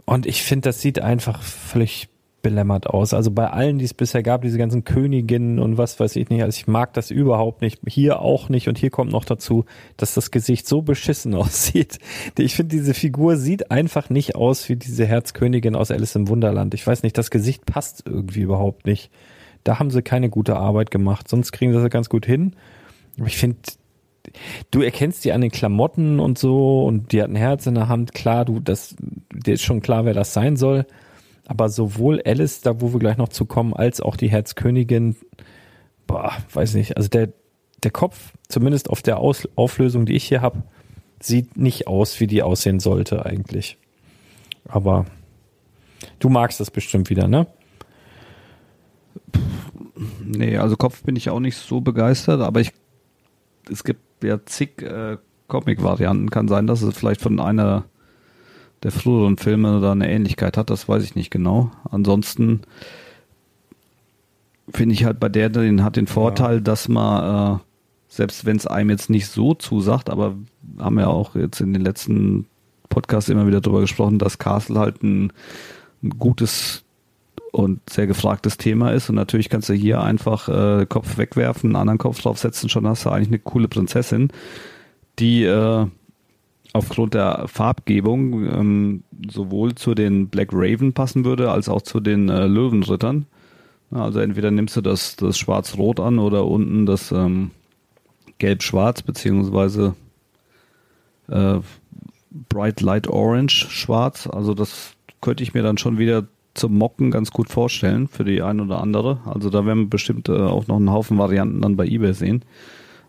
Und ich finde, das sieht einfach völlig belämmert aus. Also bei allen, die es bisher gab, diese ganzen Königinnen und was weiß ich nicht, also ich mag das überhaupt nicht. Hier auch nicht. Und hier kommt noch dazu, dass das Gesicht so beschissen aussieht. Ich finde, diese Figur sieht einfach nicht aus wie diese Herzkönigin aus Alice im Wunderland. Ich weiß nicht, das Gesicht passt irgendwie überhaupt nicht. Da haben sie keine gute Arbeit gemacht. Sonst kriegen sie das ganz gut hin. Ich finde, du erkennst die an den Klamotten und so und die hat ein Herz in der Hand. Klar, du, das, dir ist schon klar, wer das sein soll. Aber sowohl Alice, da wo wir gleich noch zu kommen, als auch die Herzkönigin, boah, weiß nicht, also der, der Kopf, zumindest auf der Aus Auflösung, die ich hier habe, sieht nicht aus, wie die aussehen sollte eigentlich. Aber du magst das bestimmt wieder, ne? Nee, also Kopf bin ich auch nicht so begeistert, aber ich es gibt ja zig äh, Comic-Varianten. Kann sein, dass es vielleicht von einer der früheren Filme da eine Ähnlichkeit hat, das weiß ich nicht genau. Ansonsten finde ich halt bei der, den hat den Vorteil, ja. dass man, äh, selbst wenn es einem jetzt nicht so zusagt, aber haben wir auch jetzt in den letzten Podcasts immer wieder darüber gesprochen, dass Castle halt ein, ein gutes und sehr gefragtes Thema ist. Und natürlich kannst du hier einfach äh, Kopf wegwerfen, einen anderen Kopf draufsetzen, schon hast du eigentlich eine coole Prinzessin, die äh, aufgrund der Farbgebung ähm, sowohl zu den Black Raven passen würde, als auch zu den äh, Löwenrittern. Also entweder nimmst du das, das Schwarz-Rot an oder unten das ähm, Gelb-Schwarz, beziehungsweise äh, Bright Light Orange Schwarz. Also das könnte ich mir dann schon wieder zum Mocken ganz gut vorstellen für die ein oder andere. Also da werden wir bestimmt äh, auch noch einen Haufen Varianten dann bei eBay sehen.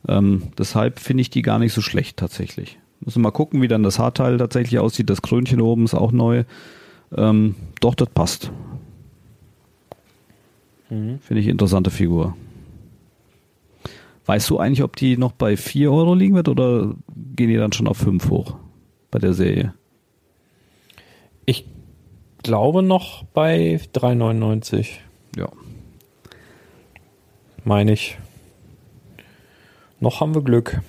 Ähm, deshalb finde ich die gar nicht so schlecht tatsächlich. Müssen wir mal gucken, wie dann das Haarteil tatsächlich aussieht. Das Krönchen oben ist auch neu. Ähm, doch, das passt. Mhm. Finde ich interessante Figur. Weißt du eigentlich, ob die noch bei 4 Euro liegen wird oder gehen die dann schon auf 5 hoch bei der Serie? Ich glaube noch bei 3,99. Ja. Meine ich. Noch haben wir Glück.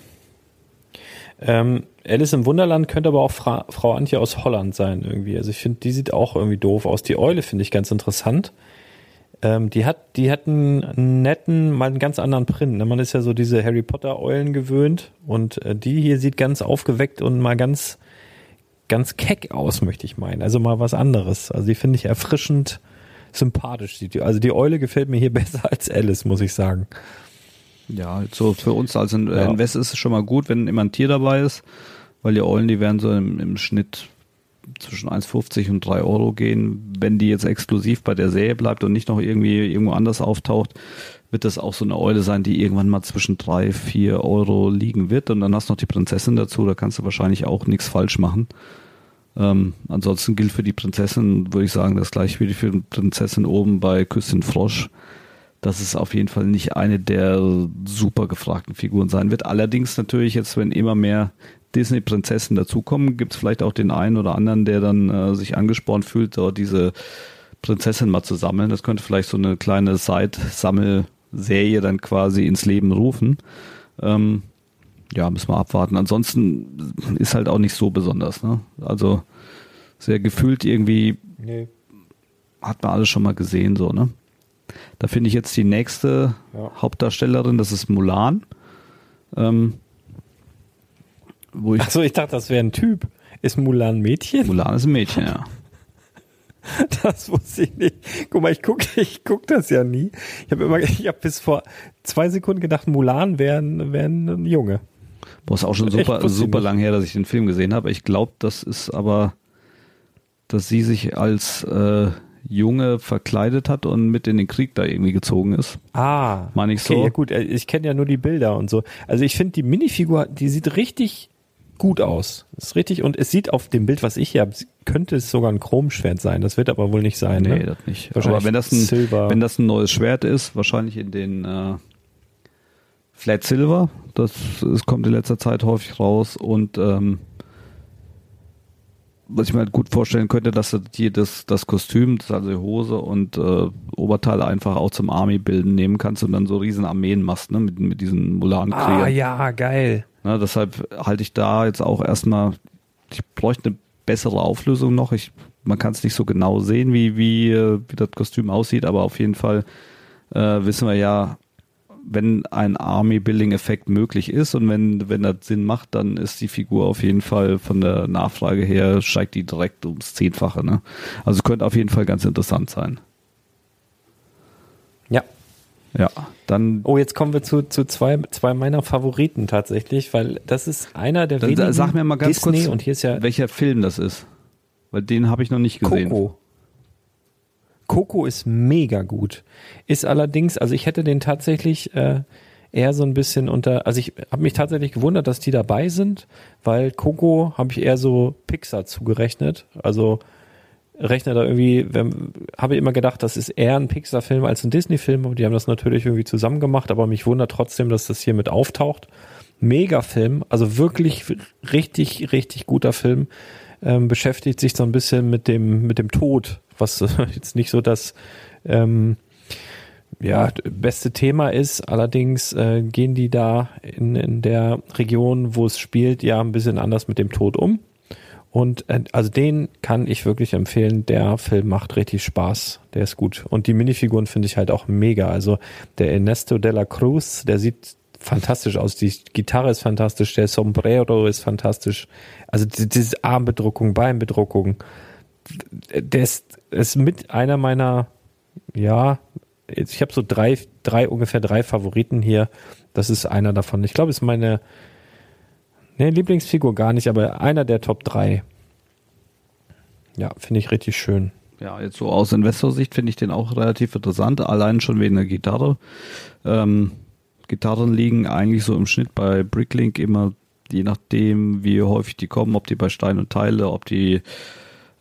Ähm, Alice im Wunderland könnte aber auch Fra Frau Antje aus Holland sein irgendwie. Also ich finde, die sieht auch irgendwie doof aus. Die Eule finde ich ganz interessant. Ähm, die hat, die hat einen netten, mal einen ganz anderen Print. Ne? Man ist ja so diese Harry Potter Eulen gewöhnt und äh, die hier sieht ganz aufgeweckt und mal ganz ganz keck aus, möchte ich meinen. Also mal was anderes. Also die finde ich erfrischend sympathisch. Also die Eule gefällt mir hier besser als Alice, muss ich sagen. Ja, so für uns als Invest ist es schon mal gut, wenn immer ein Tier dabei ist, weil die Eulen, die werden so im, im Schnitt zwischen 1,50 und 3 Euro gehen. Wenn die jetzt exklusiv bei der Serie bleibt und nicht noch irgendwie irgendwo anders auftaucht, wird das auch so eine Eule sein, die irgendwann mal zwischen 3, 4 Euro liegen wird. Und dann hast du noch die Prinzessin dazu, da kannst du wahrscheinlich auch nichts falsch machen. Ähm, ansonsten gilt für die Prinzessin, würde ich sagen, das gleiche wie für die Prinzessin oben bei Küsschen Frosch. Dass es auf jeden Fall nicht eine der super gefragten Figuren sein wird. Allerdings natürlich jetzt, wenn immer mehr Disney-Prinzessin dazukommen, gibt es vielleicht auch den einen oder anderen, der dann äh, sich angespornt fühlt, dort diese Prinzessin mal zu sammeln. Das könnte vielleicht so eine kleine Side-Sammelserie dann quasi ins Leben rufen. Ähm, ja, müssen wir abwarten. Ansonsten ist halt auch nicht so besonders. Ne? Also sehr gefühlt irgendwie nee. hat man alles schon mal gesehen, so, ne? Da finde ich jetzt die nächste ja. Hauptdarstellerin, das ist Mulan. Ähm, wo ich Achso, ich dachte, das wäre ein Typ. Ist Mulan ein Mädchen? Mulan ist ein Mädchen, ja. Das wusste ich nicht. Guck mal, ich gucke ich guck das ja nie. Ich habe immer, ich habe bis vor zwei Sekunden gedacht, Mulan wäre wär ein Junge. Boah, ist auch schon super, super lang her, dass ich den Film gesehen habe. Ich glaube, das ist aber, dass sie sich als äh, Junge verkleidet hat und mit in den Krieg da irgendwie gezogen ist. Ah, Meine ich okay, so? ja gut, äh, ich kenne ja nur die Bilder und so. Also ich finde die Minifigur, die sieht richtig gut aus. Ist richtig und es sieht auf dem Bild, was ich hier habe, könnte es sogar ein Chromschwert sein. Das wird aber wohl nicht sein. Nee, ne? das nicht. Wahrscheinlich Aber wenn das, ein, Silber. wenn das ein neues Schwert ist, wahrscheinlich in den äh, Flat Silver, das, das kommt in letzter Zeit häufig raus und ähm, was ich mir halt gut vorstellen könnte, dass du dir das, das Kostüm, das also die Hose und äh, Oberteil einfach auch zum Army-Bilden nehmen kannst und dann so riesen Armeen machst, ne, mit, mit diesen Mulan-Kriegern. Ah ja, geil. Ne, deshalb halte ich da jetzt auch erstmal, ich bräuchte eine bessere Auflösung noch. Ich, man kann es nicht so genau sehen, wie, wie, äh, wie das Kostüm aussieht, aber auf jeden Fall äh, wissen wir ja, wenn ein Army-Building-Effekt möglich ist und wenn, wenn das Sinn macht, dann ist die Figur auf jeden Fall von der Nachfrage her, steigt die direkt ums Zehnfache. Ne? Also könnte auf jeden Fall ganz interessant sein. Ja. Ja, dann Oh, jetzt kommen wir zu, zu zwei, zwei meiner Favoriten tatsächlich, weil das ist einer der Dann wenigen sag mir mal ganz Disney kurz, und hier ist ja welcher Film das ist. Weil den habe ich noch nicht gesehen. Coco. Coco ist mega gut. Ist allerdings, also ich hätte den tatsächlich äh, eher so ein bisschen unter, also ich habe mich tatsächlich gewundert, dass die dabei sind, weil Coco habe ich eher so Pixar zugerechnet. Also rechne da irgendwie, habe ich immer gedacht, das ist eher ein Pixar-Film als ein Disney-Film, die haben das natürlich irgendwie zusammen gemacht, aber mich wundert trotzdem, dass das hier mit auftaucht. Mega Film, also wirklich richtig, richtig guter Film. Ähm, beschäftigt sich so ein bisschen mit dem, mit dem Tod, was jetzt nicht so das ähm, ja, beste Thema ist. Allerdings äh, gehen die da in, in der Region, wo es spielt, ja ein bisschen anders mit dem Tod um. Und äh, also den kann ich wirklich empfehlen. Der Film macht richtig Spaß. Der ist gut. Und die Minifiguren finde ich halt auch mega. Also der Ernesto de la Cruz, der sieht fantastisch aus. Die Gitarre ist fantastisch. Der Sombrero ist fantastisch. Also die, diese Armbedruckung, Beinbedruckung. Der ist, ist mit einer meiner, ja, ich habe so drei, drei, ungefähr drei Favoriten hier. Das ist einer davon. Ich glaube, es ist meine, ne, Lieblingsfigur gar nicht, aber einer der Top drei. Ja, finde ich richtig schön. Ja, jetzt so aus Investorsicht finde ich den auch relativ interessant, allein schon wegen der Gitarre. Ähm, Gitarren liegen eigentlich so im Schnitt bei Bricklink immer, je nachdem, wie häufig die kommen, ob die bei Stein und Teile, ob die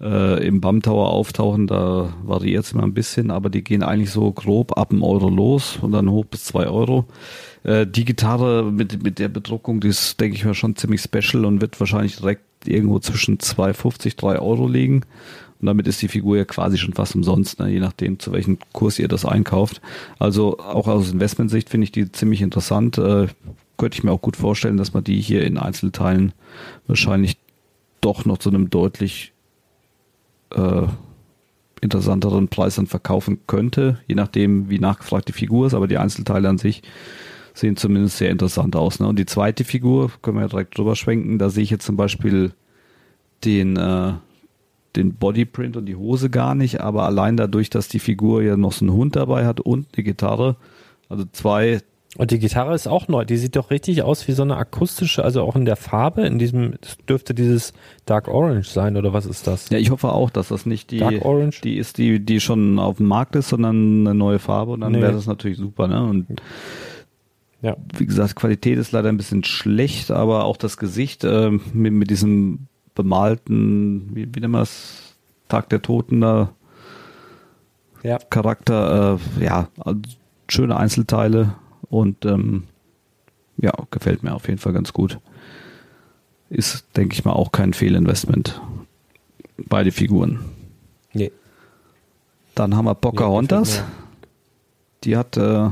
äh, im BAM Tower auftauchen, da variiert es immer ein bisschen, aber die gehen eigentlich so grob ab einem Euro los und dann hoch bis zwei Euro. Äh, die Gitarre mit, mit der Bedruckung, die ist, denke ich mal, schon ziemlich special und wird wahrscheinlich direkt irgendwo zwischen 2,50, 3 Euro liegen. Und damit ist die Figur ja quasi schon fast umsonst, ne? je nachdem, zu welchem Kurs ihr das einkauft. Also auch aus Investmentsicht finde ich die ziemlich interessant. Äh, könnte ich mir auch gut vorstellen, dass man die hier in Einzelteilen wahrscheinlich doch noch zu einem deutlich äh, interessanteren Preis dann verkaufen könnte, je nachdem, wie nachgefragt die Figur ist. Aber die Einzelteile an sich sehen zumindest sehr interessant aus. Ne? Und die zweite Figur, können wir ja direkt drüber schwenken, da sehe ich jetzt zum Beispiel den, äh, den Bodyprint und die Hose gar nicht, aber allein dadurch, dass die Figur ja noch so einen Hund dabei hat und eine Gitarre, also zwei, Und die Gitarre ist auch neu. Die sieht doch richtig aus wie so eine akustische, also auch in der Farbe, in diesem, dürfte dieses Dark Orange sein, oder was ist das? ja, ich hoffe auch, dass das nicht die, Dark Orange? die ist, die, die schon auf dem Markt ist, sondern eine neue Farbe und dann Nee. wäre das natürlich super, ne? Und Ja. wie gesagt, Qualität ist leider ein bisschen schlecht, aber auch das Gesicht äh, mit, mit diesem bemalten, wie, wie nennt man das, Tag der Toten da, Ja. Charakter, äh, ja, also schöne Einzelteile und ähm, ja, gefällt mir auf jeden Fall ganz gut. Ist, denke ich mal, auch kein Fehlinvestment. Beide Figuren. Nee. Dann haben wir Pocahontas. gefällt Die hat, äh,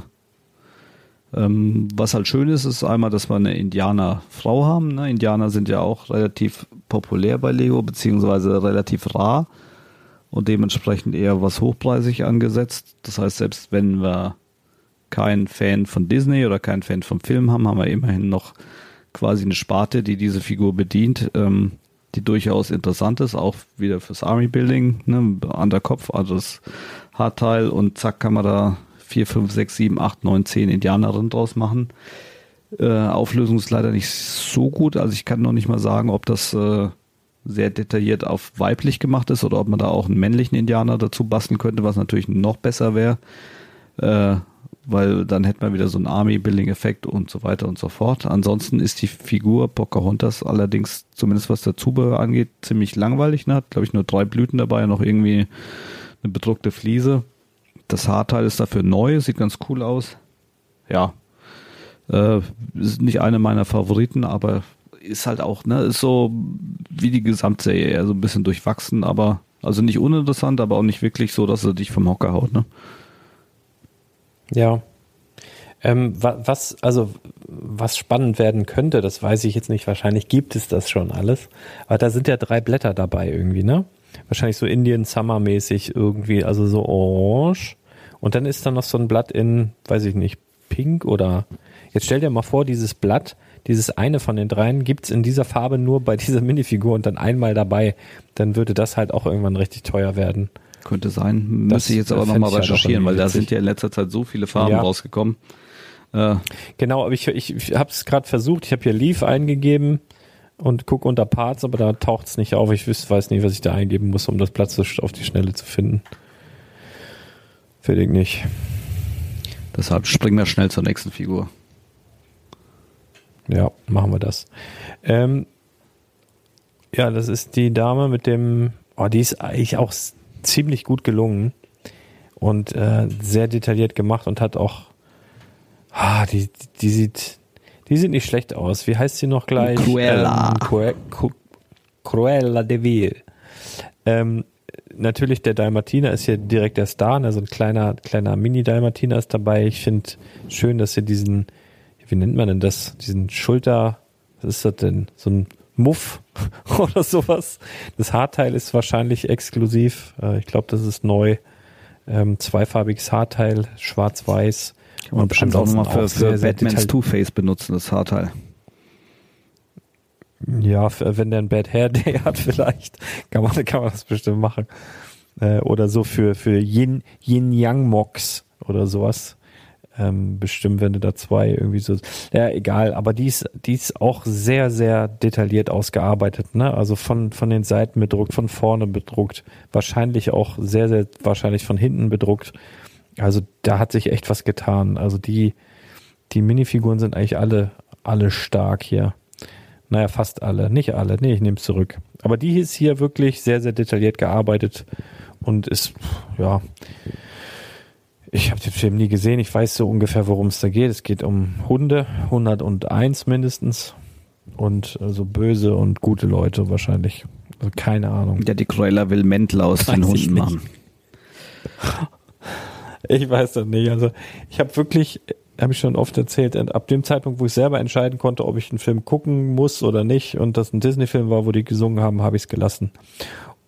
ähm, was halt schön ist, ist einmal, dass wir eine Indianerfrau haben. Ne? Indianer sind ja auch relativ populär bei Lego, beziehungsweise relativ rar und dementsprechend eher was hochpreisig angesetzt. Das heißt, selbst wenn wir kein Fan von Disney oder kein Fan vom Film haben, haben wir immerhin noch quasi eine Sparte, die diese Figur bedient, ähm, die durchaus interessant ist, auch wieder fürs Army Building, ne, an der Kopf, also das Haarteil und zack kann man da vier, fünf, sechs, sieben, acht, neun, zehn Indianerinnen draus machen. Äh, Auflösung ist leider nicht so gut. Also ich kann noch nicht mal sagen, ob das äh, sehr detailliert auf weiblich gemacht ist oder ob man da auch einen männlichen Indianer dazu basteln könnte, was natürlich noch besser wäre. Äh, weil dann hätte man wieder so einen Army-Building-Effekt und so weiter und so fort. Ansonsten ist die Figur Pocahontas allerdings, zumindest was der Zubehör angeht, ziemlich langweilig. Ne? Hat, glaube ich, nur drei Blüten dabei, noch irgendwie eine bedruckte Fliese. Das Haarteil ist dafür neu, sieht ganz cool aus. Ja, äh, ist nicht eine meiner Favoriten, aber ist halt auch, ne, ist so wie die Gesamtserie, eher so ein bisschen durchwachsen, aber also nicht uninteressant, aber auch nicht wirklich so, dass er dich vom Hocker haut, ne? Ja. Ähm, was, also, was spannend werden könnte, das weiß ich jetzt nicht. Wahrscheinlich gibt es das schon alles. Aber da sind ja drei Blätter dabei irgendwie, ne? Wahrscheinlich so Indian Summer mäßig irgendwie, also so orange. Und dann ist da noch so ein Blatt in, weiß ich nicht, pink oder, jetzt stell dir mal vor, dieses Blatt, dieses eine von den dreien gibt's in dieser Farbe nur bei dieser Minifigur und dann einmal dabei. Dann würde das halt auch irgendwann richtig teuer werden. Könnte sein. Müsste ich jetzt aber nochmal recherchieren, weil da sind ja in letzter Zeit so viele Farben ja. rausgekommen. Äh. Genau, aber ich, ich, ich habe es gerade versucht. Ich habe hier Leaf eingegeben und gucke unter Parts, aber da taucht es nicht auf. Ich weiß nicht, was ich da eingeben muss, um das Platz auf die Schnelle zu finden. Fertig nicht. Deshalb springen wir schnell zur nächsten Figur. Ja, machen wir das. Ähm, ja, das ist die Dame mit dem, oh, die ist eigentlich auch ziemlich gut gelungen und äh, sehr detailliert gemacht und hat auch, ah, die, die sieht, die sieht nicht schlecht aus. Wie heißt sie noch gleich? Cruella. Ähm, Cru Cruella de Vil. Ähm, natürlich der Dalmatiner ist hier direkt der Star, also ein kleiner, kleiner Mini-Dalmatiner ist dabei. Ich finde schön, dass sie diesen, wie nennt man denn das, diesen Schulter, was ist das denn? So ein Muff oder sowas. Das Haarteil ist wahrscheinlich exklusiv. Äh, ich glaube, das ist neu. Ähm, zweifarbiges Haarteil, schwarz-weiß. Kann man bestimmt auch nochmal für, für Batmans Two-Face benutzen, das Haarteil. Ja, wenn der ein Bad Hair Day hat, vielleicht kann man, kann man das bestimmt machen. Äh, oder so für, für Yin, Yin Yang Mox oder sowas ähm, bestimmt, wenn du da zwei irgendwie so, ja, egal, aber die ist, die ist auch sehr, sehr detailliert ausgearbeitet, ne? Also von, von den Seiten bedruckt, von vorne bedruckt, wahrscheinlich auch sehr, sehr wahrscheinlich von hinten bedruckt. Also da hat sich echt was getan. Also die, die Minifiguren sind eigentlich alle, alle stark hier. Naja, fast alle. Nicht alle. Nee, ich nehme es zurück. Aber die ist hier wirklich sehr, sehr detailliert gearbeitet und ist, ja, ich habe den Film nie gesehen. Ich weiß so ungefähr, worum es da geht. Es geht um Hunde, 101 mindestens. Und so also böse und gute Leute wahrscheinlich. Also keine Ahnung. Ja, die Cruella will Mäntel aus weiß den Hunden machen. Ich weiß das nicht. Also ich habe wirklich, habe ich schon oft erzählt, ab dem Zeitpunkt, wo ich selber entscheiden konnte, ob ich einen Film gucken muss oder nicht und das ein Disney-Film war, wo die gesungen haben, habe ich es gelassen.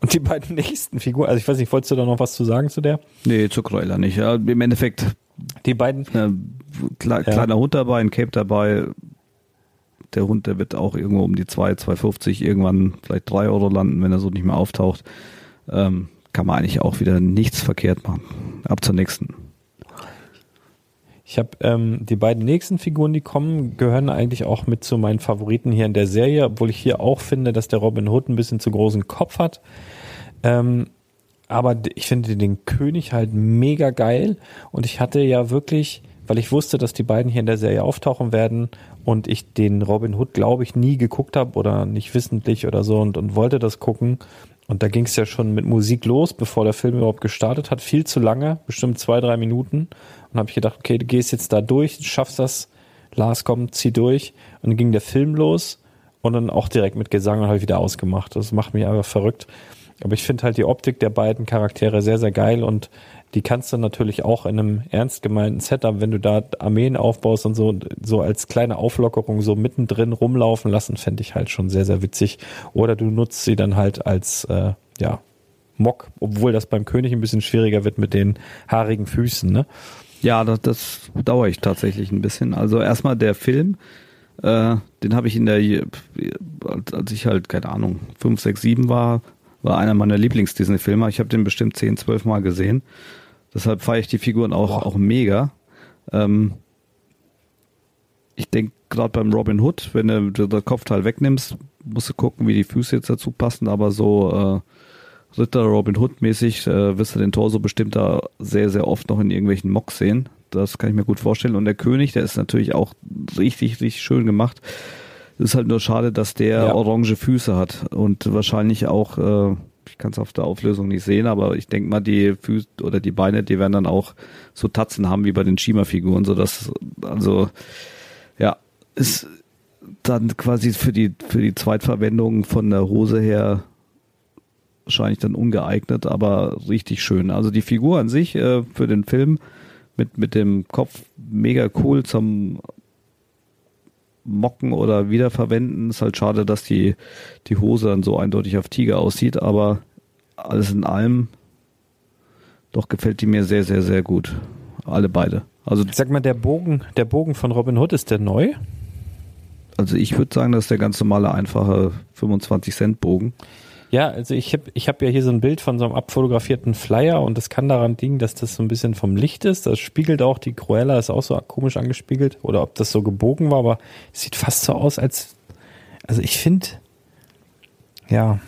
Und die beiden nächsten Figuren, also ich weiß nicht, wolltest du da noch was zu sagen zu der? Nee, zu Kräuler nicht. Ja, Im Endeffekt. Die beiden. Äh, kle kleiner ja. Hund dabei, ein Cape dabei. Der Hund, der wird auch irgendwo um die 2, 2,50 irgendwann vielleicht 3 Euro landen, wenn er so nicht mehr auftaucht. Ähm, kann man eigentlich auch wieder nichts verkehrt machen. Ab zur nächsten. Ich habe ähm, die beiden nächsten Figuren, die kommen, gehören eigentlich auch mit zu meinen Favoriten hier in der Serie, obwohl ich hier auch finde, dass der Robin Hood ein bisschen zu großen Kopf hat. Ähm, aber ich finde den König halt mega geil und ich hatte ja wirklich, weil ich wusste, dass die beiden hier in der Serie auftauchen werden und ich den Robin Hood, glaube ich, nie geguckt habe oder nicht wissentlich oder so und, und wollte das gucken. Und da ging es ja schon mit Musik los, bevor der Film überhaupt gestartet hat. Viel zu lange, bestimmt zwei, drei Minuten. Und habe ich gedacht, okay, du gehst jetzt da durch, schaffst das. Lars, komm, zieh durch. Und dann ging der Film los und dann auch direkt mit Gesang halt wieder ausgemacht. Das macht mich einfach verrückt. Aber ich finde halt die Optik der beiden Charaktere sehr, sehr geil und die kannst du natürlich auch in einem ernst gemeinten Setup, wenn du da Armeen aufbaust und so, so als kleine Auflockerung so mittendrin rumlaufen lassen, fände ich halt schon sehr, sehr witzig. Oder du nutzt sie dann halt als, äh, ja, Mock, obwohl das beim König ein bisschen schwieriger wird mit den haarigen Füßen, ne? Ja, das, das bedauere ich tatsächlich ein bisschen. Also erstmal der Film, äh, den habe ich in der, als ich halt, keine Ahnung, 5, 6, 7 war, war einer meiner Lieblings-Disney-Filme. Ich habe den bestimmt 10, 12 Mal gesehen. Deshalb feiere ich die Figuren auch, auch mega. Ähm, ich denke, gerade beim Robin Hood, wenn du das Kopfteil wegnimmst, musst du gucken, wie die Füße jetzt dazu passen, aber so äh, Ritter Robin Hood mäßig äh, wirst du den Torso bestimmt da sehr, sehr oft noch in irgendwelchen Mocks sehen. Das kann ich mir gut vorstellen. Und der König, der ist natürlich auch richtig, richtig schön gemacht. Es ist halt nur schade, dass der Ja. orange Füße hat und wahrscheinlich auch, äh, ich kann es auf der Auflösung nicht sehen, aber ich denke mal, die Füße oder die Beine, die werden dann auch so Tatzen haben wie bei den Shima-Figuren, sodass, also, ja, ist dann quasi für die, für die Zweitverwendung von der Hose her wahrscheinlich dann ungeeignet, aber richtig schön. Also die Figur an sich äh, für den Film mit, mit dem Kopf mega cool zum Mocken oder Wiederverwenden. Ist halt schade, dass die, die Hose dann so eindeutig auf Tiger aussieht, aber alles in allem doch gefällt die mir sehr, sehr, sehr gut. Alle beide. Also, Sag mal, der Bogen, der Bogen von Robin Hood, ist der neu? also ich würde sagen, das ist der ganz normale, einfache 25 Cent Bogen. Ja, also ich habe ich hab ja hier so ein Bild von so einem abfotografierten Flyer und das kann daran liegen, dass das so ein bisschen vom Licht ist. Das spiegelt auch, die Cruella ist auch so komisch angespiegelt oder ob das so gebogen war, aber es sieht fast so aus, als, also ich finde, ja,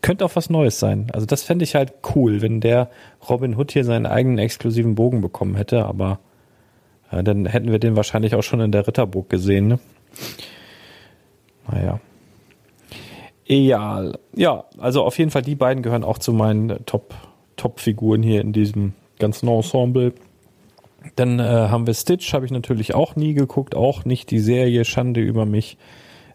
könnte auch was Neues sein. Also das fände ich halt cool, wenn der Robin Hood hier seinen eigenen exklusiven Bogen bekommen hätte, aber äh, dann hätten wir den wahrscheinlich auch schon in der Ritterburg gesehen, ne? Naja. Egal. Ja, also auf jeden Fall, die beiden gehören auch zu meinen Top, Top-Figuren hier in diesem ganzen Ensemble. Dann äh, haben wir Stitch, habe ich natürlich auch nie geguckt, auch nicht die Serie Schande über mich.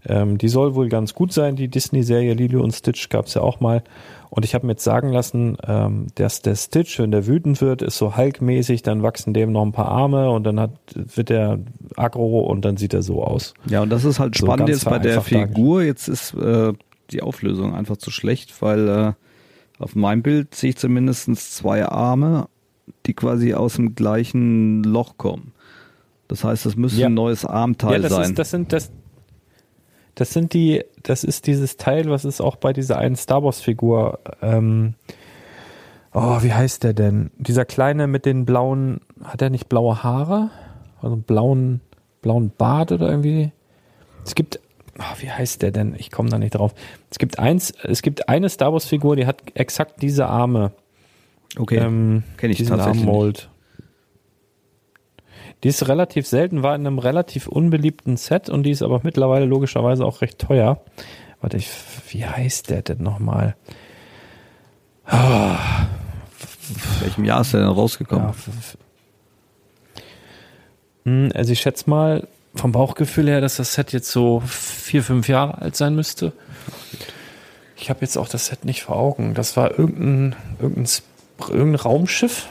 Ähm, die soll wohl ganz gut sein, die Disney-Serie Lilo und Stitch gab es ja auch mal. Und ich habe mir jetzt sagen lassen, ähm, dass der Stitch, wenn der wütend wird, ist so Hulk-mäßig, dann wachsen dem noch ein paar Arme und dann hat, wird er aggro und dann sieht er so aus. Ja, und das ist halt So spannend jetzt bei der Figur. Jetzt ist äh, die Auflösung einfach zu schlecht, weil äh, auf meinem Bild sehe ich zumindest zwei Arme, die quasi aus dem gleichen Loch kommen. Das heißt, das müsste Ja. ein neues Armteil ja, das sein. Ist, das sind das, das sind die, das ist dieses Teil, was ist auch bei dieser einen Star Wars Figur. Ähm, oh, wie heißt der denn? Dieser kleine mit den blauen, hat er nicht blaue Haare? Also einen blauen, blauen Bart oder irgendwie? Es gibt, oh, wie heißt der denn? Ich komme da nicht drauf. Es gibt eins, es gibt eine Star Wars Figur, die hat exakt diese Arme. okay, Ähm, kenne ich diesen tatsächlich. Armmold. Die ist relativ selten, war in einem relativ unbeliebten Set und die ist aber mittlerweile logischerweise auch recht teuer. Warte, ich, wie heißt der denn nochmal? In welchem Jahr ist der denn rausgekommen? Ja, Hm, also ich schätze mal vom Bauchgefühl her, dass das Set jetzt so vier, fünf Jahre alt sein müsste. Ich habe jetzt auch das Set nicht vor Augen. Das war irgendein, irgendein, irgendein Raumschiff.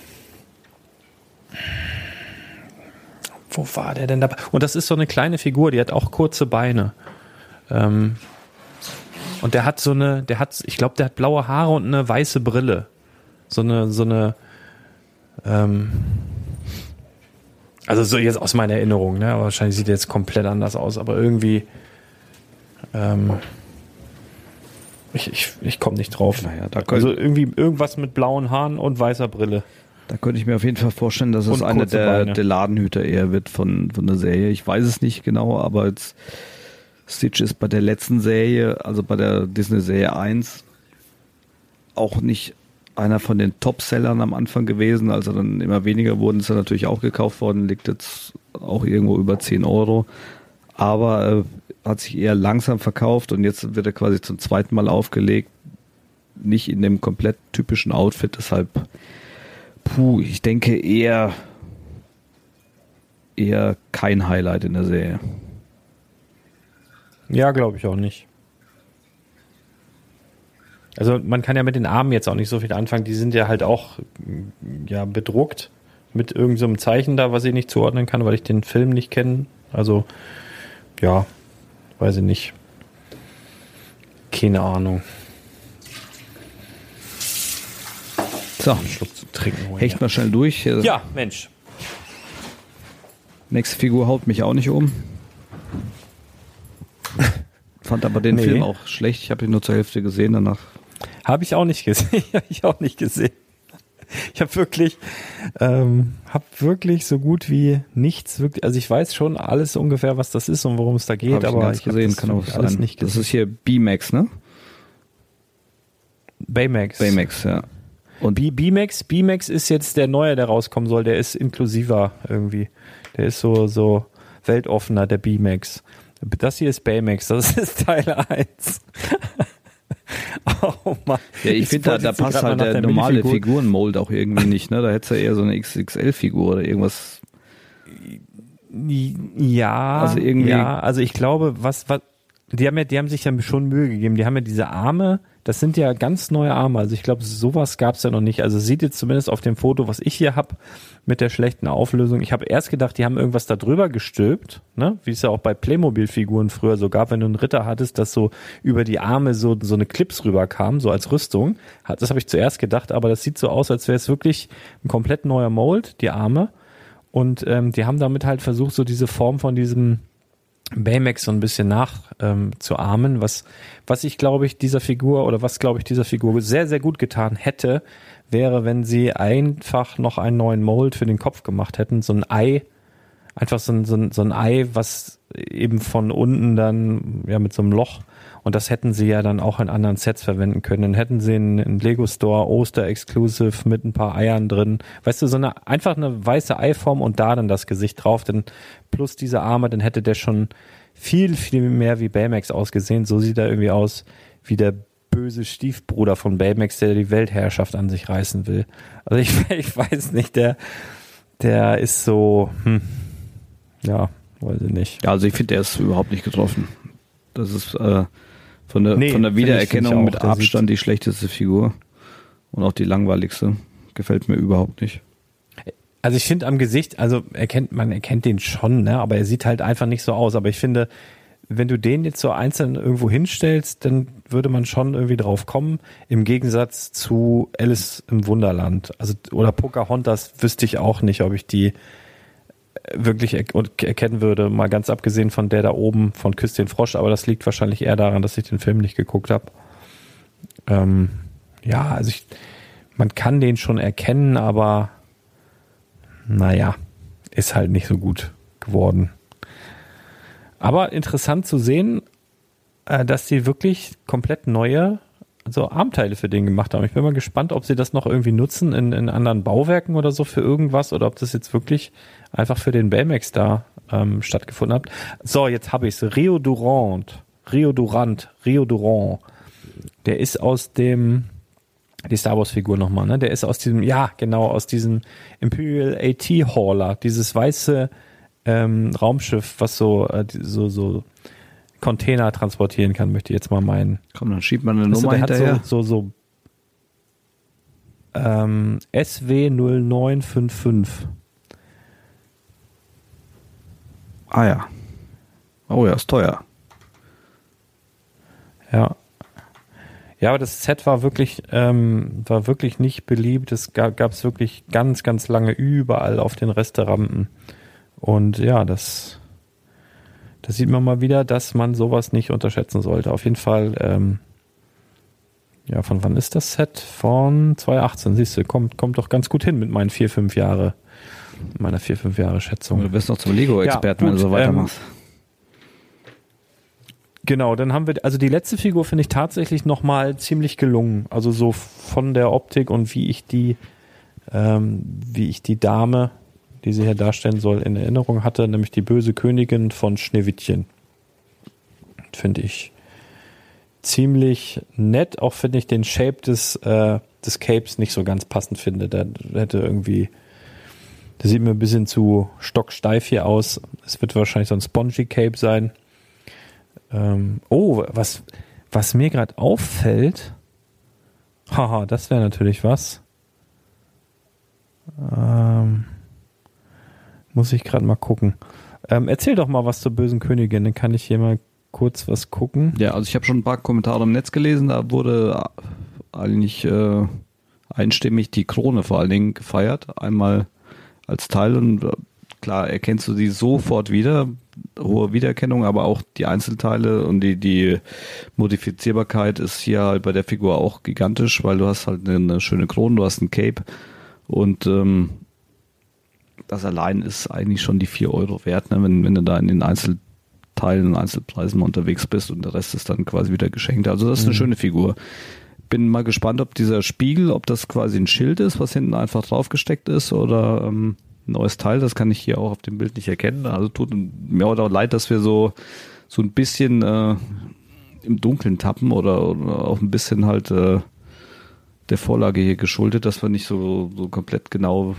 Wo war der denn dabei? Und das ist so eine kleine Figur, die hat auch kurze Beine. Ähm, und der hat so eine, der hat, ich glaube, der hat blaue Haare und eine weiße Brille. So eine, so eine, ähm, also so jetzt aus meiner Erinnerung, ne? Aber wahrscheinlich sieht er jetzt komplett anders aus, aber irgendwie, ähm, ich, ich, ich komme nicht drauf. Naja, da also irgendwie irgendwas mit blauen Haaren und weißer Brille. Da könnte ich mir auf jeden Fall vorstellen, dass es einer der, der Ladenhüter eher wird von, von der Serie. Ich weiß es nicht genau, aber jetzt Stitch ist bei der letzten Serie, also bei der Disney-Serie 1, auch nicht einer von den Top-Sellern am Anfang gewesen. Also dann immer weniger wurden es dann natürlich auch gekauft worden, liegt jetzt auch irgendwo über 10 Euro. Aber äh, hat sich eher langsam verkauft und jetzt wird er quasi zum zweiten Mal aufgelegt. Nicht in dem komplett typischen Outfit, deshalb Puh, ich denke eher eher kein Highlight in der Serie. Ja, glaube ich auch nicht. Also man kann ja mit den Armen jetzt auch nicht so viel anfangen. Die sind ja halt auch ja bedruckt mit irgendeinem so einem Zeichen da, was ich nicht zuordnen kann, weil ich den Film nicht kenne. Also ja, weiß ich nicht. Keine Ahnung. So, Einen Schluck zu trinken. hecht mal schnell durch. ja. ja, Mensch. Nächste Figur haut mich auch nicht um. Fand aber den Nee. Film auch schlecht. Ich habe ihn nur zur Hälfte gesehen danach. Habe ich auch nicht gesehen. Habe ich auch nicht gesehen. ich habe wirklich, ähm, habe wirklich so gut wie nichts wirklich. Also ich weiß schon alles ungefähr, was das ist und worum es da geht, Hab ich aber ich hab gesehen, das kann auch alles sein. nicht das gesehen. ist hier B-Max, ne? Baymax. Baymax, ja. Und B-Max, B-Max ist jetzt der neue, der rauskommen soll. Der ist inklusiver irgendwie. Der ist so so weltoffener, der B-Max. Das hier ist Baymax, das ist Teil 1. oh Mann. ja, ich finde, da, da passt halt der der normale Figurenmold auch irgendwie nicht, ne? Da hättest du eher so eine XXL-Figur oder irgendwas. Ja, Also irgendwie- ja, also ich glaube, was, was, die haben ja, die haben sich ja schon Mühe gegeben. Die haben ja diese Arme, das sind ja ganz neue Arme. Also ich glaube, sowas gab's ja noch nicht. Also sieht jetzt zumindest auf dem Foto, was ich hier hab, mit der schlechten Auflösung. Ich habe erst gedacht, die haben irgendwas da drüber gestülpt, ne? Wie es ja auch bei Playmobil-Figuren früher so gab, wenn du einen Ritter hattest, dass so über die Arme so, so eine Clips rüberkam, so als Rüstung. Das habe ich zuerst gedacht, aber das sieht so aus, als wäre es wirklich ein komplett neuer Mold, die Arme. Und ähm, die haben damit halt versucht, so diese Form von diesem Baymax so ein bisschen nach ähm, was, was ich glaube ich dieser Figur oder was glaube ich dieser Figur sehr, sehr gut getan hätte, wäre, wenn sie einfach noch einen neuen Mold für den Kopf gemacht hätten, so ein Ei, einfach so ein, so ein, so ein Ei, was eben von unten dann, ja, mit so einem Loch und das hätten sie ja dann auch in anderen Sets verwenden können. Dann hätten sie einen, einen Lego Store Oster Exclusive mit ein paar Eiern drin. Weißt du, so eine, einfach eine weiße Eiform und da dann das Gesicht drauf, denn plus diese Arme, dann hätte der schon viel, viel mehr wie Baymax ausgesehen. So sieht er irgendwie aus wie der böse Stiefbruder von Baymax, der die Weltherrschaft an sich reißen will. Also ich, ich weiß nicht, der, der ist so, hm, ja, weiß ich nicht. Ja, also ich finde, der ist überhaupt nicht getroffen. Das ist äh, von der, Nee, von der Wiedererkennung auch. mit Abstand die schlechteste Figur. Und auch die langweiligste. Gefällt mir überhaupt nicht. Also ich finde am Gesicht, also erkennt man erkennt den schon, ne, aber er sieht halt einfach nicht so aus. Aber ich finde, wenn du den jetzt so einzeln irgendwo hinstellst, dann würde man schon irgendwie drauf kommen. Im Gegensatz zu Alice im Wunderland, also oder Pocahontas wüsste ich auch nicht, ob ich die wirklich er erkennen würde. Mal ganz abgesehen von der da oben von Küss den Frosch, aber das liegt wahrscheinlich eher daran, dass ich den Film nicht geguckt habe. Ähm, ja, also ich, man kann den schon erkennen, aber naja, ist halt nicht so gut geworden. Aber interessant zu sehen, äh, dass sie wirklich komplett neue also Armteile für den gemacht haben. Ich bin mal gespannt, ob sie das noch irgendwie nutzen in, in anderen Bauwerken oder so für irgendwas oder ob das jetzt wirklich einfach für den Baymax da ähm, stattgefunden hat. So, jetzt habe ich es. Rio Durant. Rio Durant. Rio Durant. Der ist aus dem die Star Wars Figur nochmal, ne? Der ist aus diesem, ja, genau, aus diesem Imperial AT Hauler, dieses weiße ähm, Raumschiff, was so, äh, so, so Container transportieren kann, möchte ich jetzt mal meinen. Komm, dann schiebt man eine Weißt du, Nummer der hinterher. hat so, so, so ähm, SW0955. Ah ja. Oh ja, ist teuer. Ja. Ja, aber das Set war wirklich, ähm, war wirklich nicht beliebt. Es gab es wirklich ganz, ganz lange überall auf den Resterampen. Und ja, das, das sieht man mal wieder, dass man sowas nicht unterschätzen sollte. Auf jeden Fall, ähm, ja, von wann ist das Set? Von 2018, siehst du, kommt, kommt doch ganz gut hin mit meinen vier, fünf Jahre, meiner vier, fünf Jahre Schätzung. Du wirst noch zum Lego-Experten, Ja, wenn du so gut, weitermachst. Genau, dann haben wir, also die letzte Figur finde ich tatsächlich nochmal ziemlich gelungen. Also so von der Optik und wie ich die, ähm, wie ich die Dame, die sie hier darstellen soll, in Erinnerung hatte, nämlich die böse Königin von Schneewittchen. Finde ich ziemlich nett, auch finde ich den Shape des, äh, des Capes nicht so ganz passend finde. Der hätte irgendwie, der sieht mir ein bisschen zu stocksteif hier aus. Es wird wahrscheinlich so ein Spongy Cape sein. Ähm, oh, was, was mir gerade auffällt, haha, das wäre natürlich was. Ähm, muss ich gerade mal gucken. Ähm, erzähl doch mal was zur bösen Königin, dann kann ich hier mal kurz was gucken. Ja, also ich habe schon ein paar Kommentare im Netz gelesen, da wurde eigentlich äh, einstimmig die Krone vor allen Dingen gefeiert. Einmal als Teil und äh, klar erkennst du sie sofort wieder, hohe Wiedererkennung, aber auch die Einzelteile und die, die Modifizierbarkeit ist hier halt bei der Figur auch gigantisch, weil du hast halt eine, eine schöne Krone, du hast ein Cape Und ähm, das allein ist eigentlich schon die 4 Euro wert, ne? wenn, wenn du da in den Einzelteilen und Einzelpreisen mal unterwegs bist und der Rest ist dann quasi wieder geschenkt. Also das ist eine Mhm. schöne Figur. Bin mal gespannt, ob dieser Spiegel, ob das quasi ein Schild ist, was hinten einfach draufgesteckt ist oder ähm, ein neues Teil. Das kann ich hier auch auf dem Bild nicht erkennen. Also tut mir auch leid, dass wir so, so ein bisschen äh, im Dunkeln tappen oder, oder auch ein bisschen halt äh, der Vorlage hier geschuldet, dass wir nicht so, so komplett genau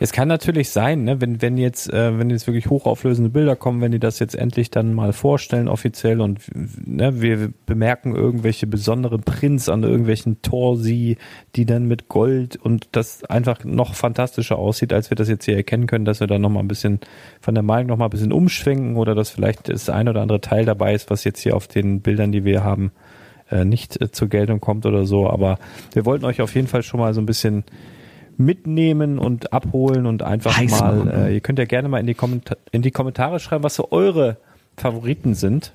Es kann natürlich sein, ne, wenn, wenn jetzt, äh, wenn jetzt wirklich hochauflösende Bilder kommen, wenn die das jetzt endlich dann mal vorstellen offiziell und ne, wir bemerken irgendwelche besonderen Prints an irgendwelchen Torsi, die dann mit Gold und das einfach noch fantastischer aussieht, als wir das jetzt hier erkennen können, dass wir da noch mal ein bisschen von der Meinung noch mal ein bisschen umschwenken oder dass vielleicht das ein oder andere Teil dabei ist, was jetzt hier auf den Bildern, die wir haben, äh, nicht äh, zur Geltung kommt oder so. Aber wir wollten euch auf jeden Fall schon mal so ein bisschen mitnehmen und abholen und einfach Heiß mal, äh, ihr könnt ja gerne mal in die, Kommentar in die Kommentare schreiben, was so eure Favoriten sind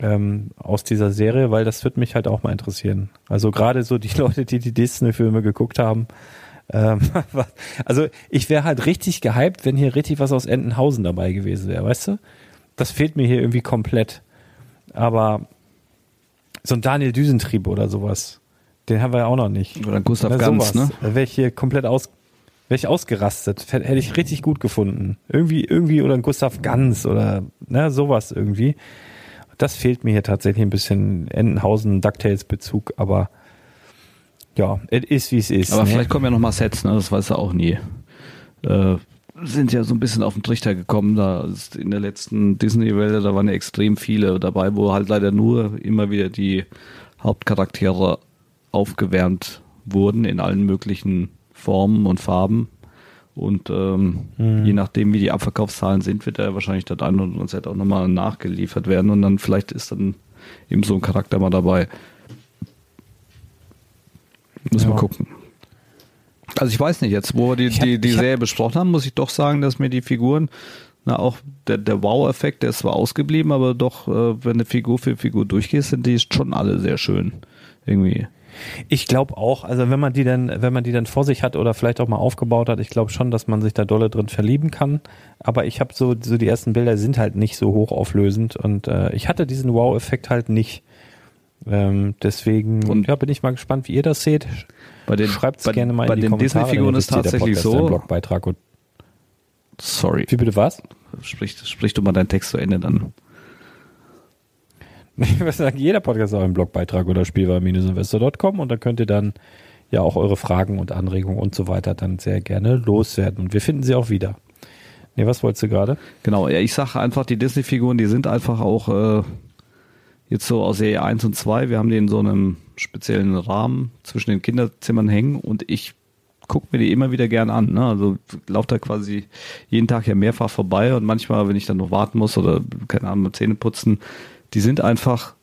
ähm, aus dieser Serie, weil das wird mich halt auch mal interessieren. Also gerade so die Leute, die die Disney-Filme geguckt haben. Ähm, also ich wäre halt richtig gehypt, wenn hier richtig was aus Entenhausen dabei gewesen wäre, weißt du? Das fehlt mir hier irgendwie komplett. Aber so ein Daniel Düsentrieb oder sowas, den haben wir ja auch noch nicht. Oder Gustav Ganz, ne? Wäre ich hier komplett aus, wäre ich ausgerastet. Hätte ich richtig gut gefunden. Irgendwie, irgendwie oder ein Gustav Ganz oder ne, sowas irgendwie. Das fehlt mir hier tatsächlich ein bisschen Entenhausen, DuckTales-Bezug, aber ja, es ist wie es ist. Aber ne? vielleicht kommen ja noch mal Sets, ne? Das weiß er auch nie. Äh, sind ja so ein bisschen auf den Trichter gekommen. Da ist in der letzten Disney-Welle, da waren ja extrem viele dabei, wo halt leider nur immer wieder die Hauptcharaktere aufgewärmt wurden in allen möglichen Formen und Farben. Und ähm, je nachdem, wie die Abverkaufszahlen sind, wird er wahrscheinlich das ein oder andere Set auch nochmal nachgeliefert werden. Und dann vielleicht ist dann eben so ein Charakter mal dabei. Müssen wir Ja. gucken. Also ich weiß nicht, jetzt wo wir die, hab- die, die ich hab- Serie besprochen haben, muss ich doch sagen, dass mir die Figuren, na auch der, der Wow-Effekt, der ist zwar ausgeblieben, aber doch, äh, wenn eine Figur für Figur durchgeht, sind die schon alle sehr schön. Irgendwie. Ich glaube auch, also wenn man die dann, wenn man die dann vor sich hat oder vielleicht auch mal aufgebaut hat, ich glaube schon, dass man sich da dolle drin verlieben kann. Aber ich habe so, so die ersten Bilder sind halt nicht so hochauflösend und äh, ich hatte diesen Wow-Effekt halt nicht. Ähm, deswegen Und- ja, bin ich mal gespannt, wie ihr das seht. Bei den, Schreibt's bei, gerne mal bei in die den Kommentare. Disney-Figuren ist tatsächlich so. Blogbeitrag und Sorry, wie bitte was? sprich, sprich du mal deinen Text zu Ende dann. Ich würde sagen, jeder Podcast ist auch ein Blogbeitrag oder spielwaren-investor.com und da könnt ihr dann ja auch eure Fragen und Anregungen und so weiter dann sehr gerne loswerden. Und wir finden sie auch wieder. Nee, was wolltest du gerade? Genau, ja, ich sage einfach, die Disney-Figuren, die sind einfach auch äh, jetzt so aus Serie 1 und 2. Wir haben die in so einem speziellen Rahmen zwischen den Kinderzimmern hängen und ich gucke mir die immer wieder gern an. Ne? Also laufe da quasi jeden Tag ja mehrfach vorbei und manchmal, wenn ich dann noch warten muss oder keine Ahnung, Zähne putzen, die sind einfach,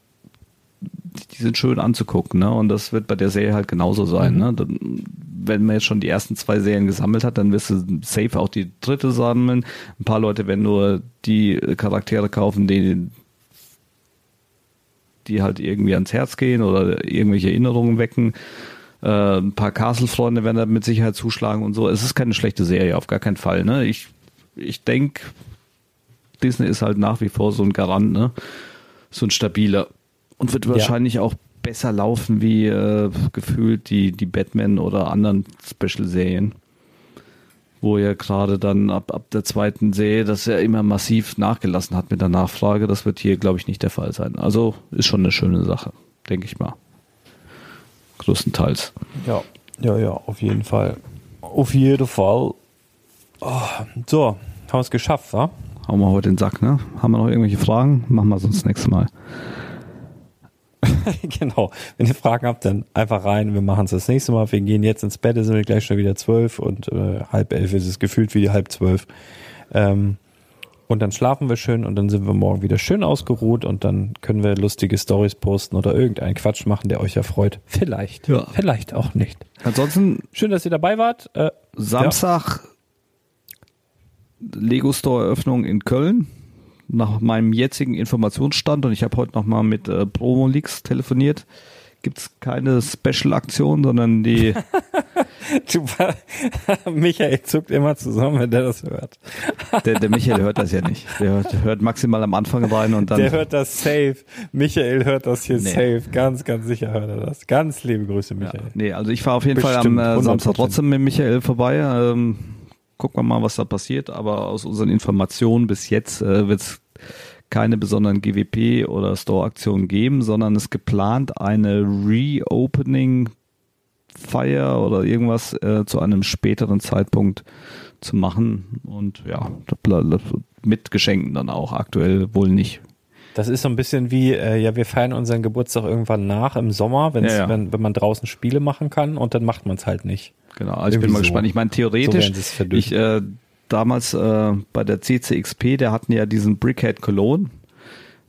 die sind schön anzugucken. Ne? Und das wird bei der Serie halt genauso sein. Ne? Dann, wenn man jetzt schon die ersten zwei Serien gesammelt hat, dann wirst du safe auch die dritte sammeln. Ein paar Leute werden nur die Charaktere kaufen, die, die halt irgendwie ans Herz gehen oder irgendwelche Erinnerungen wecken. Äh, ein paar Castle-Freunde werden da mit Sicherheit zuschlagen und so. Es ist keine schlechte Serie, auf gar keinen Fall. Ne? Ich, ich denke, Disney ist halt nach wie vor so ein Garant, ne? So ein stabiler und wird wahrscheinlich auch besser laufen wie äh, gefühlt die, die Batman oder anderen Special-Serien. Wo ja gerade dann ab, ab der zweiten Serie, dass er immer massiv nachgelassen hat mit der Nachfrage. Das wird hier, glaube ich, nicht der Fall sein. Also ist schon eine schöne Sache, denke ich mal. Größtenteils. Ja, ja, ja, auf jeden Fall. Auf jeden Fall. Oh, so, haben wir es geschafft, wa? Hauen wir heute den Sack, ne? Haben wir noch irgendwelche Fragen? Machen wir sonst nächstes Mal. genau. Wenn ihr Fragen habt, dann einfach rein. Wir machen es das nächste Mal. Wir gehen jetzt ins Bett, es sind wir gleich schon wieder zwölf und äh, halb elf ist es gefühlt wie die halb zwölf. Ähm, und dann schlafen wir schön und dann sind wir morgen wieder schön ausgeruht und dann können wir lustige Stories posten oder irgendeinen Quatsch machen, der euch erfreut. Vielleicht. Ja. Vielleicht auch nicht. Ansonsten Schön, dass ihr dabei wart. Äh, Samstag Lego Store Eröffnung in Köln. Nach meinem jetzigen Informationsstand und ich habe heute noch mal mit äh, Promolix telefoniert. Gibt es keine Special-Aktion, sondern die Michael zuckt immer zusammen, wenn der das hört. Der, der Michael hört das ja nicht. Der hört, hört maximal am Anfang rein und dann. Der hört das safe. Michael hört das hier Nee. safe. Ganz, ganz sicher hört er das. Ganz liebe Grüße, ja, Michael. nee, also ich fahre auf jeden Fall am Bestimmt, äh, Samstag 100%. trotzdem mit Michael vorbei. Ähm, gucken wir mal, was da passiert. Aber aus unseren Informationen bis jetzt äh, wird es keine besonderen GWP oder Store-Aktionen geben, sondern es ist geplant eine Reopening Feier oder irgendwas äh, zu einem späteren Zeitpunkt zu machen und ja, mit Geschenken dann auch aktuell wohl nicht. Das ist so ein bisschen wie, äh, ja, wir feiern unseren Geburtstag irgendwann nach im Sommer, Ja, ja. wenn, wenn man draußen Spiele machen kann und dann macht man es halt nicht. Genau, also ich bin mal so. gespannt. Ich meine, So theoretisch, verdünnen. ich äh, damals äh, bei der CCXP, der hatten ja diesen Brickhead Cologne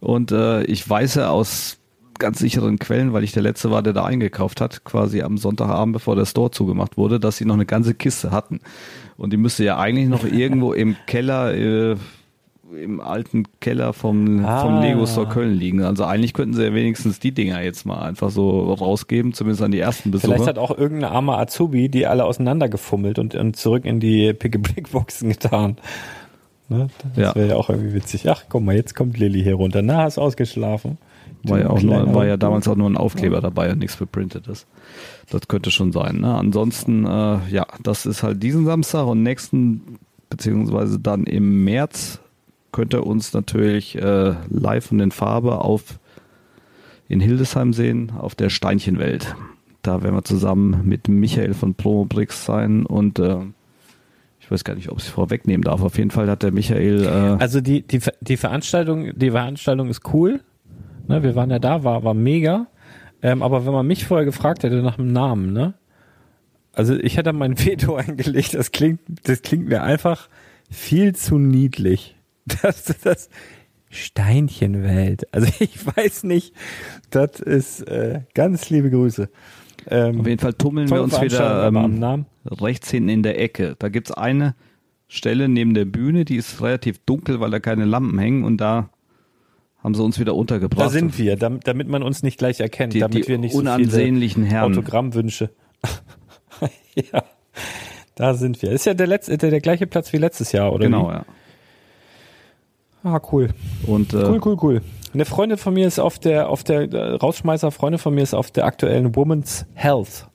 und äh, ich weiß ja aus ganz sicheren Quellen, weil ich der Letzte war, der da eingekauft hat, quasi am Sonntagabend, bevor der Store zugemacht wurde, dass sie noch eine ganze Kiste hatten. Und die müsste ja eigentlich noch irgendwo im Keller, äh, im alten Keller vom, Ah. vom Lego Store Köln liegen. Also eigentlich könnten sie ja wenigstens die Dinger jetzt mal einfach so rausgeben, zumindest an die ersten Besucher. Vielleicht hat auch irgendein armer Azubi die alle auseinandergefummelt und, und zurück in die Pick-a-Blick-Boxen getan. Ne? Das Ja. wäre ja auch irgendwie witzig. Ach, guck mal, jetzt kommt Lilly hier runter. Na, hast ausgeschlafen? War ja, auch nur, war ja damals auch nur ein Aufkleber dabei und nichts beprintetes. Das könnte schon sein. Ne? Ansonsten, äh, ja, das ist halt diesen Samstag und nächsten, beziehungsweise dann im März, könnt ihr uns natürlich äh, live und in Farbe auf in Hildesheim sehen, auf der Steinchenwelt. Da werden wir zusammen mit Michael von Promobrix sein und äh, ich weiß gar nicht, ob ich es vorwegnehmen darf. Auf jeden Fall hat der Michael äh, Also die, die, die Veranstaltung, die Veranstaltung ist cool. Ne, wir waren ja da, war, war mega. Ähm, aber wenn man mich vorher gefragt hätte nach dem Namen, ne? Also ich hätte mein Veto eingelegt. Das klingt, das klingt mir einfach viel zu niedlich. Das, das Steinchenwelt. Also ich weiß nicht. Das ist äh, ganz liebe Grüße. Ähm, auf jeden Fall tummeln wir uns wieder ähm, rechts hinten in der Ecke. Da gibt's eine Stelle neben der Bühne, die ist relativ dunkel, weil da keine Lampen hängen und da haben sie uns wieder untergebracht. Da sind wir, damit, damit man uns nicht gleich erkennt, die, damit die wir nicht so viele unansehnlichen Herren. Autogrammwünsche. ja, da sind wir. Ist ja der letzte, der, der gleiche Platz wie letztes Jahr, oder? Genau, Wie? ja. Ah, cool. Und äh, Cool, cool, cool. Eine Freundin von mir ist auf der, auf der, äh, Rausschmeißer, Freundin von mir ist auf der aktuellen Women's Health.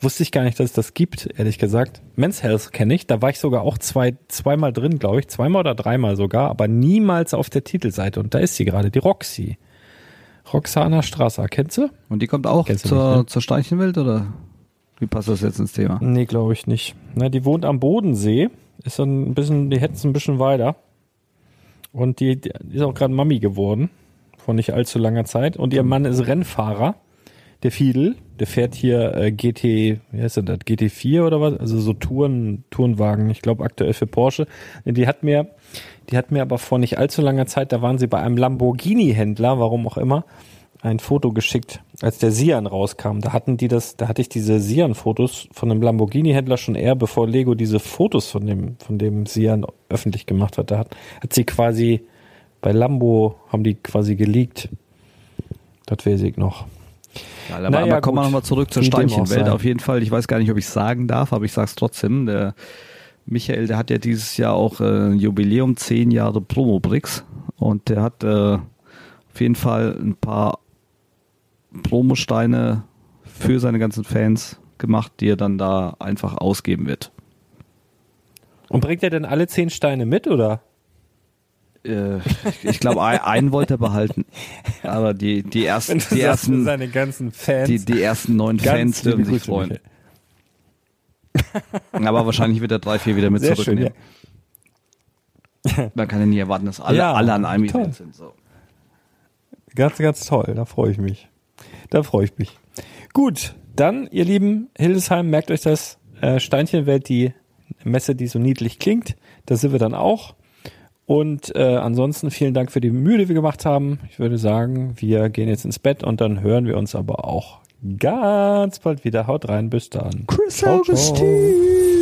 Wusste ich gar nicht, dass es das gibt, ehrlich gesagt. Men's Health kenne ich. Da war ich sogar auch zwei, zweimal drin, glaube ich. Zweimal oder dreimal sogar, aber niemals auf der Titelseite. Und da ist sie gerade, die Roxy. Roxana Strasser, kennst du? Und die kommt auch Kennst zur, nicht, ne? zur Steinchenwelt oder wie passt das jetzt ins Thema? Nee, glaube ich nicht. Na, die wohnt am Bodensee, ist dann ein bisschen, die hätten es ein bisschen weiter. Und die, die ist auch gerade Mami geworden, vor nicht allzu langer Zeit. Und ihr Mann ist Rennfahrer, der Fiedel, der fährt hier äh, GT, wie heißt denn das, GT4 oder was? Also so Touren, Tourenwagen, ich glaube aktuell für Porsche. Die hat mir, die hat mir aber vor nicht allzu langer Zeit, da waren sie bei einem Lamborghini-Händler, warum auch immer, ein Foto geschickt, als der Sian rauskam. Da hatten die das, da hatte ich diese Sian-Fotos von einem Lamborghini-Händler schon eher, bevor Lego diese Fotos von dem, von dem Sian öffentlich gemacht hat. Da hat, hat sie quasi bei Lambo haben die quasi geleakt. Das weiß ich noch. Ja, aber, Naja, aber kommen wir nochmal zurück zur Steinchenwelt. Auf jeden Fall, ich weiß gar nicht, ob ich sagen darf, aber ich sag's trotzdem. Der Michael, der hat ja dieses Jahr auch äh, ein Jubiläum, zehn Jahre Promobrix. Und der hat äh, auf jeden Fall ein paar Promosteine für seine ganzen Fans gemacht, die er dann da einfach ausgeben wird. Und bringt er denn alle zehn Steine mit, oder? Äh, ich ich glaube, ein, einen wollte er behalten. Aber die, die ersten, die ersten, seine ganzen Fans. die, die ersten neun Fans dürfen sich freuen. Aber wahrscheinlich wird er drei, vier wieder mit Sehr schön, zurücknehmen. Man kann ja nie erwarten, dass alle, Ja, alle an einem toll. Event sind. So. Ganz, ganz toll. Da freue ich mich. Da freue ich mich. Gut, dann, ihr Lieben, Hildesheim, merkt euch das. Äh, Steinchenwelt, die Messe, die so niedlich klingt. Da sind wir dann auch. Und äh, ansonsten vielen Dank für die Mühe, die wir gemacht haben. Ich würde sagen, wir gehen jetzt ins Bett und dann hören wir uns aber auch ganz bald wieder. Haut rein, bis dann. Chris Ciao, ciao. Augustine.